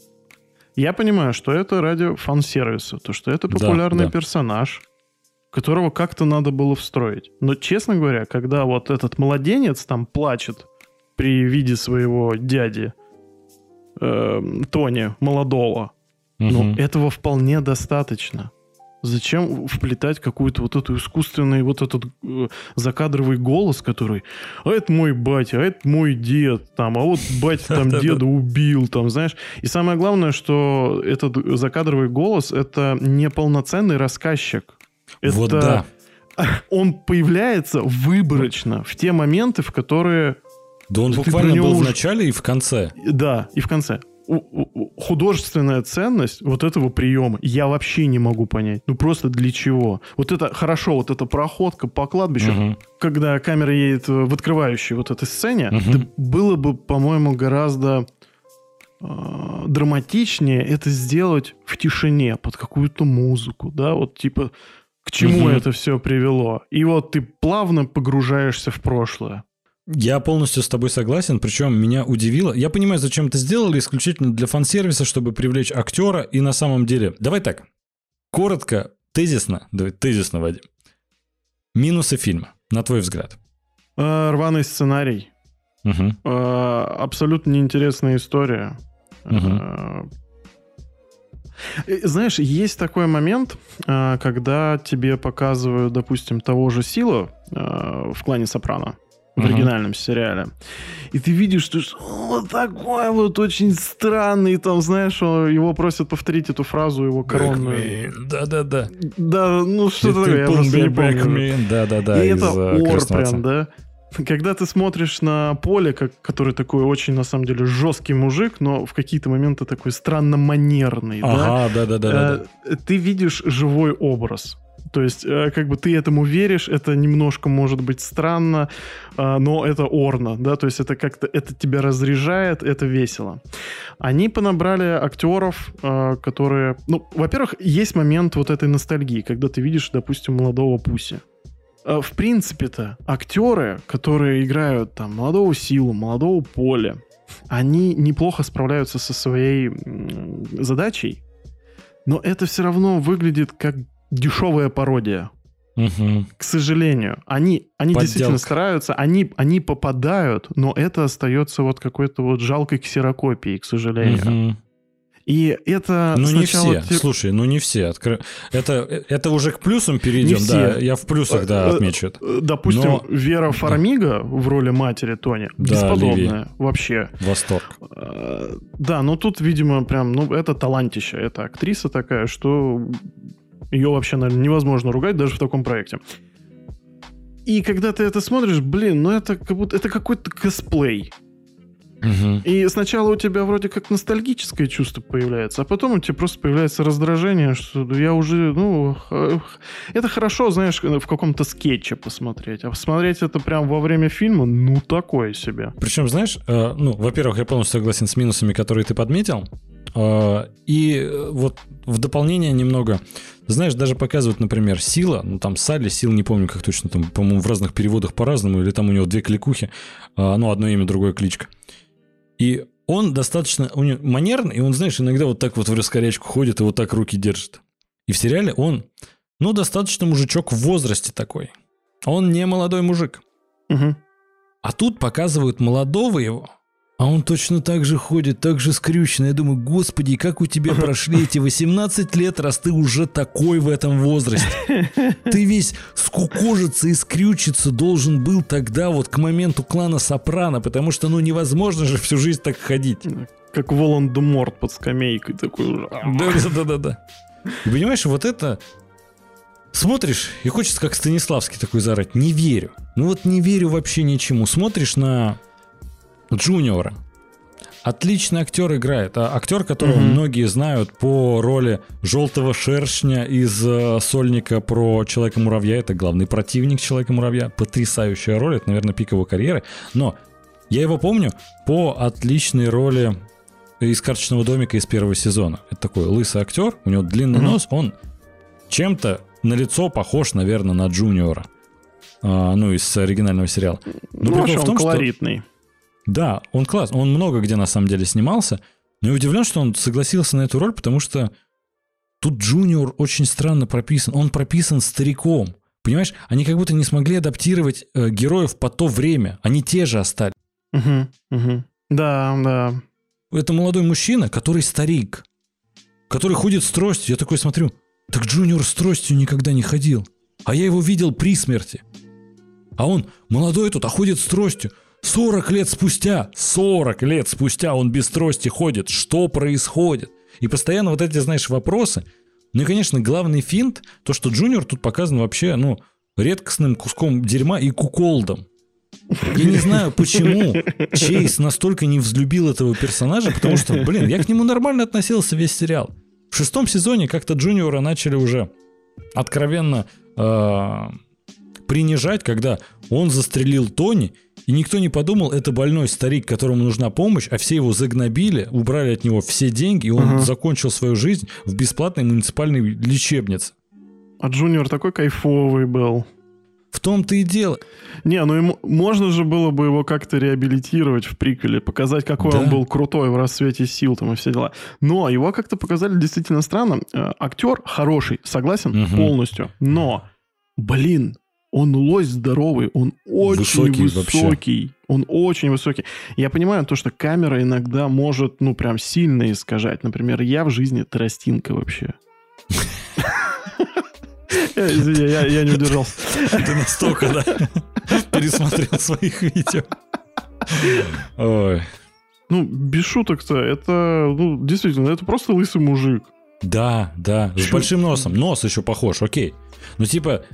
Я понимаю, что это ради фан-сервиса, то, что это Да, популярный да. персонаж, которого как-то надо было встроить. Но, честно говоря, когда вот этот младенец там плачет при виде своего дяди эм, Тони, молодого, ну, Мгм. этого вполне достаточно. Зачем вплетать какую-то вот эту искусственный, вот этот э, закадровый голос, который, а это мой батя, а это мой дед, там, а вот батя там деда убил, там, знаешь. И самое главное, что этот закадровый голос это не полноценный рассказчик. Это Вот да. он появляется выборочно в те моменты, в которые Да он буквально был в начале и в конце. да, и в конце. Художественная ценность вот этого приема я вообще не могу понять. Ну просто для чего? Вот это хорошо, вот эта проходка по кладбищу, Мгм. когда камера едет в открывающей вот этой сцене, Мгм. это было бы, по-моему, гораздо э, драматичнее это сделать в тишине, под какую-то музыку, да, вот типа к чему Мгм. это все привело. И вот ты плавно погружаешься в прошлое. Я полностью с тобой согласен, причем меня удивило. Я понимаю, зачем это сделали, исключительно для фан-сервиса, чтобы привлечь актера, и на самом деле... Давай так, коротко, тезисно, давай тезисно, Вадим. Минусы фильма, на твой взгляд. Э, рваный сценарий. Э, абсолютно неинтересная история. Э, Знаешь, есть такой момент, э, когда тебе показывают, допустим, того же Сила э, в клане Сопрано. в оригинальном сериале. И ты видишь, что вот такой вот очень странный, там, знаешь, его просят повторить эту фразу, его коронную. Да-да-да. Да, ну что-то такое, я просто не помню. Да-да-да, И это ор прям, да? Когда ты смотришь на поле, как, который такой очень, на самом деле, жесткий мужик, но в какие-то моменты такой странно манерный, ага, да? да, да, да, да, да. Ты видишь живой образ. То есть, э, как бы ты этому веришь, это немножко может быть странно, э, но это орно, да, то есть это как-то, это тебя разряжает, это весело. Они понабрали актеров, э, которые, ну, во-первых, есть момент вот этой ностальгии, когда ты видишь, допустим, молодого Пуси. В принципе-то актеры, которые играют там молодого Силу, молодого Поля, они неплохо справляются со своей задачей, но это все равно выглядит как дешевая пародия. Угу. К сожалению. Они, они действительно стараются, они, они попадают, но это остается вот какой-то вот жалкой ксерокопией, к сожалению. Угу. И это Ну не все, слушай, ну не все. Откр... Это, это уже к плюсам перейдем, не да, я в плюсах, да, э, отмечу. Э, допустим, Но... Вера Фармига в роли матери Тони, да, бесподобная Ливи. вообще. Восторг. Э, да, но тут, видимо, прям, ну это талантища, это актриса такая, что ее вообще, наверное, невозможно ругать даже в таком проекте. И когда ты это смотришь, блин, ну это как будто это какой-то косплей. Угу. И сначала у тебя вроде как ностальгическое чувство появляется, а потом у тебя просто появляется раздражение, что я уже, ну, это хорошо, знаешь, в каком-то скетче посмотреть, а посмотреть это прям во время фильма, ну, такое себе. Причем, знаешь, э, ну, во-первых, я полностью согласен с минусами, которые ты подметил, э, и вот в дополнение немного, знаешь, даже показывают, например, Сила, ну там Салли, Сил, не помню, как точно, там, по-моему, в разных переводах по-разному, или там у него две кликухи, э, ну, одно имя, другое кличка. И он достаточно у него манерный, и он, знаешь, иногда вот так вот в раскорячку ходит и вот так руки держит. И в сериале он, ну, достаточно мужичок в возрасте такой. Он не молодой мужик. Угу. А тут показывают молодого его, а он точно так же ходит, так же скрюченный. Я думаю, господи, как у тебя прошли эти 18 лет, раз ты уже такой в этом возрасте. Ты весь скукожиться и скрючиться должен был тогда вот к моменту клана Сопрано, потому что ну невозможно же всю жизнь так ходить. Как Волан-де-Морт под скамейкой такой. Да-да-да-да. И понимаешь, вот это Смотришь, и хочется как Станиславский такой зарать. Не верю. Ну вот не верю вообще ничему. Смотришь на Джуниора. Отличный актер играет. А актер, которого mm-hmm. многие знают по роли желтого шершня из э, сольника про Человека-муравья. Это главный противник Человека-муравья. Потрясающая роль. Это, наверное, пик его карьеры. Но я его помню по отличной роли из карточного домика из первого сезона. Это такой лысый актер, у него длинный mm-hmm. нос, он чем-то на лицо похож, наверное, на Джуниора. А, ну, из оригинального сериала. Но ну, прикол в том, колоритный. Что да, он класс. Он много где на самом деле снимался. Но я удивлен, что он согласился на эту роль, потому что тут Джуниор очень странно прописан. Он прописан стариком. Понимаешь, они как будто не смогли адаптировать э, героев по то время. Они те же остались. Угу, угу. Да, да. Это молодой мужчина, который старик, который ходит с тростью. Я такой смотрю, так Джуниор с тростью никогда не ходил. А я его видел при смерти. А он молодой тут, а ходит с тростью. 40 лет спустя, 40 лет спустя он без трости ходит. Что происходит? И постоянно вот эти, знаешь, вопросы. Ну и, конечно, главный финт, то, что Джуниор тут показан вообще, ну, редкостным куском дерьма и куколдом. Я не знаю, почему Чейз настолько не взлюбил этого персонажа, потому что, блин, я к нему нормально относился весь сериал. В шестом сезоне как-то Джуниора начали уже откровенно э, принижать, когда он застрелил Тони, и никто не подумал, это больной старик, которому нужна помощь, а все его загнобили, убрали от него все деньги, и он угу. закончил свою жизнь в бесплатной муниципальной лечебнице. А Джуниор такой кайфовый был. В том-то и дело. Не, ну ему, можно же было бы его как-то реабилитировать в приквеле, показать, какой да. он был крутой в расцвете сил там и все дела. Но его как-то показали действительно странно. Э, актер хороший, согласен угу. полностью. Но, блин, он лось здоровый, он очень высокий. высокий он очень высокий. Я понимаю то, что камера иногда может, ну, прям сильно искажать. Например, я в жизни тростинка вообще. Извини, я, я не удержался. Ты настолько, да? пересмотрел своих видео. Ой. Ну, без шуток-то, это, ну, действительно, это просто лысый мужик. Да, да, с большим носом. Нос еще похож, окей. Ну, типа,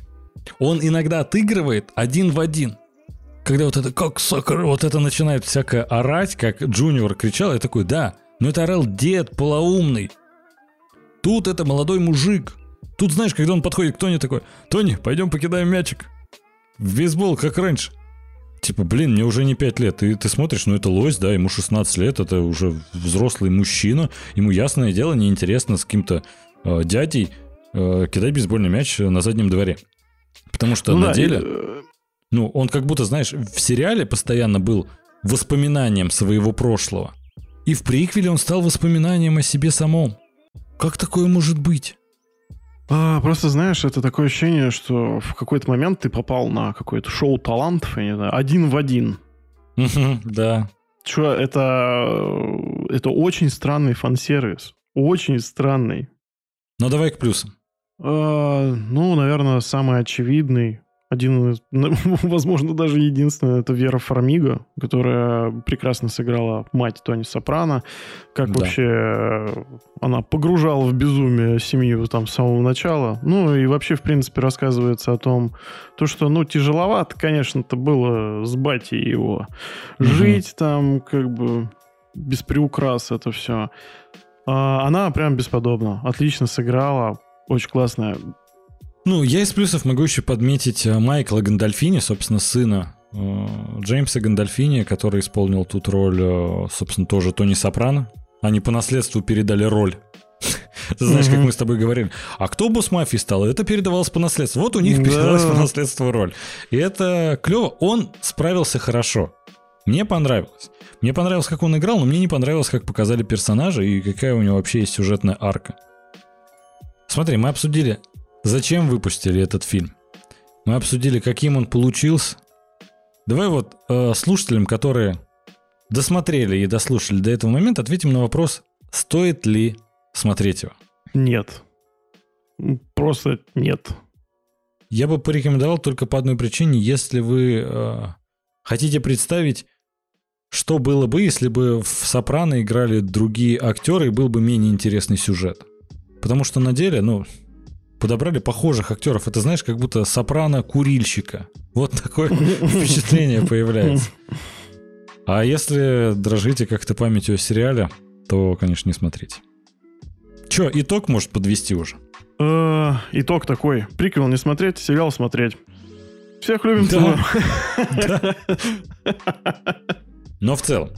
он иногда отыгрывает один в один. Когда вот это, как сокер, вот это начинает всякое орать, как Джуниор кричал, я такой, да, но это орал дед полоумный. Тут это молодой мужик. Тут, знаешь, когда он подходит к Тони такой, Тони, пойдем покидаем мячик. В бейсбол, как раньше. Типа, блин, мне уже не 5 лет. И ты смотришь, ну это лось, да, ему 16 лет, это уже взрослый мужчина. Ему, ясное дело, неинтересно с каким-то э, дядей э, кидать бейсбольный мяч на заднем дворе. Потому что Ну на да, деле, и, э, ну, он как будто, знаешь, в сериале постоянно был воспоминанием своего прошлого. И в приквеле он стал воспоминанием о себе самом. Как такое может быть? а, просто знаешь, это такое ощущение, что в какой-то момент ты попал на какое-то шоу талантов, я не знаю, один в один. Да. Чё, это, э, это очень странный фан-сервис. Очень странный. Но давай к плюсам. А, ну, наверное, самый очевидный, один из, возможно, даже единственный, это Вера Фармига, которая прекрасно сыграла мать Тони Сопрано. Как Да. вообще э, она погружала в безумие семью там с самого начала. Ну, и вообще, в принципе, рассказывается о том, то, что, ну, тяжеловато, конечно-то было с батей его. Мгм. Жить там, как бы, без приукрас это все. она прям бесподобна. Отлично сыграла. Очень классная. Ну, я из плюсов могу еще подметить э, Майкла Гандальфини, собственно, сына э, Джеймса Гандальфини, который исполнил тут роль, э, собственно, тоже Тони Сопрано. Они по наследству передали роль. Ты знаешь, как мы с тобой говорили, а кто босс мафии стал? Это передавалось по наследству. Вот у них Да. передалась по наследству роль. И это клево. Он справился хорошо. Мне понравилось. Мне понравилось, как он играл, но мне не понравилось, как показали персонажа и какая у него вообще есть сюжетная арка. Смотри, мы обсудили, зачем выпустили этот фильм. Мы обсудили, каким он получился. Давай вот э, слушателям, которые досмотрели и дослушали до этого момента, ответим на вопрос, стоит ли смотреть его. Нет. Просто нет. Я бы порекомендовал только по одной причине, если вы э, хотите представить, что было бы, если бы в «Сопрано» играли другие актеры и был бы менее интересный сюжет. Потому что на деле, ну, подобрали похожих актеров. Это, знаешь, как будто «Сопрано» курильщика. Вот такое впечатление появляется. А если дрожите как-то памятью о сериале, то, конечно, не смотрите. Че, итог может подвести уже? Э, Итог такой. Приквел не смотреть, сериал смотреть. Всех любим, Да. Но в целом,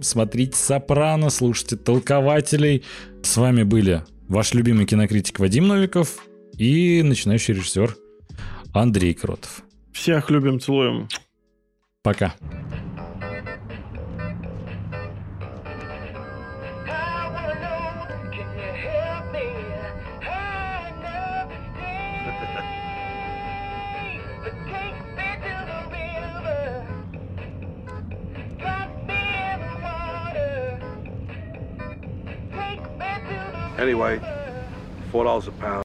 смотрите «Сопрано», слушайте «Толкователей». С вами были ваш любимый кинокритик Вадим Новиков и начинающий режиссер Андрей Кротов. Всех любим, целуем. Пока. Anyway, $4 a pound.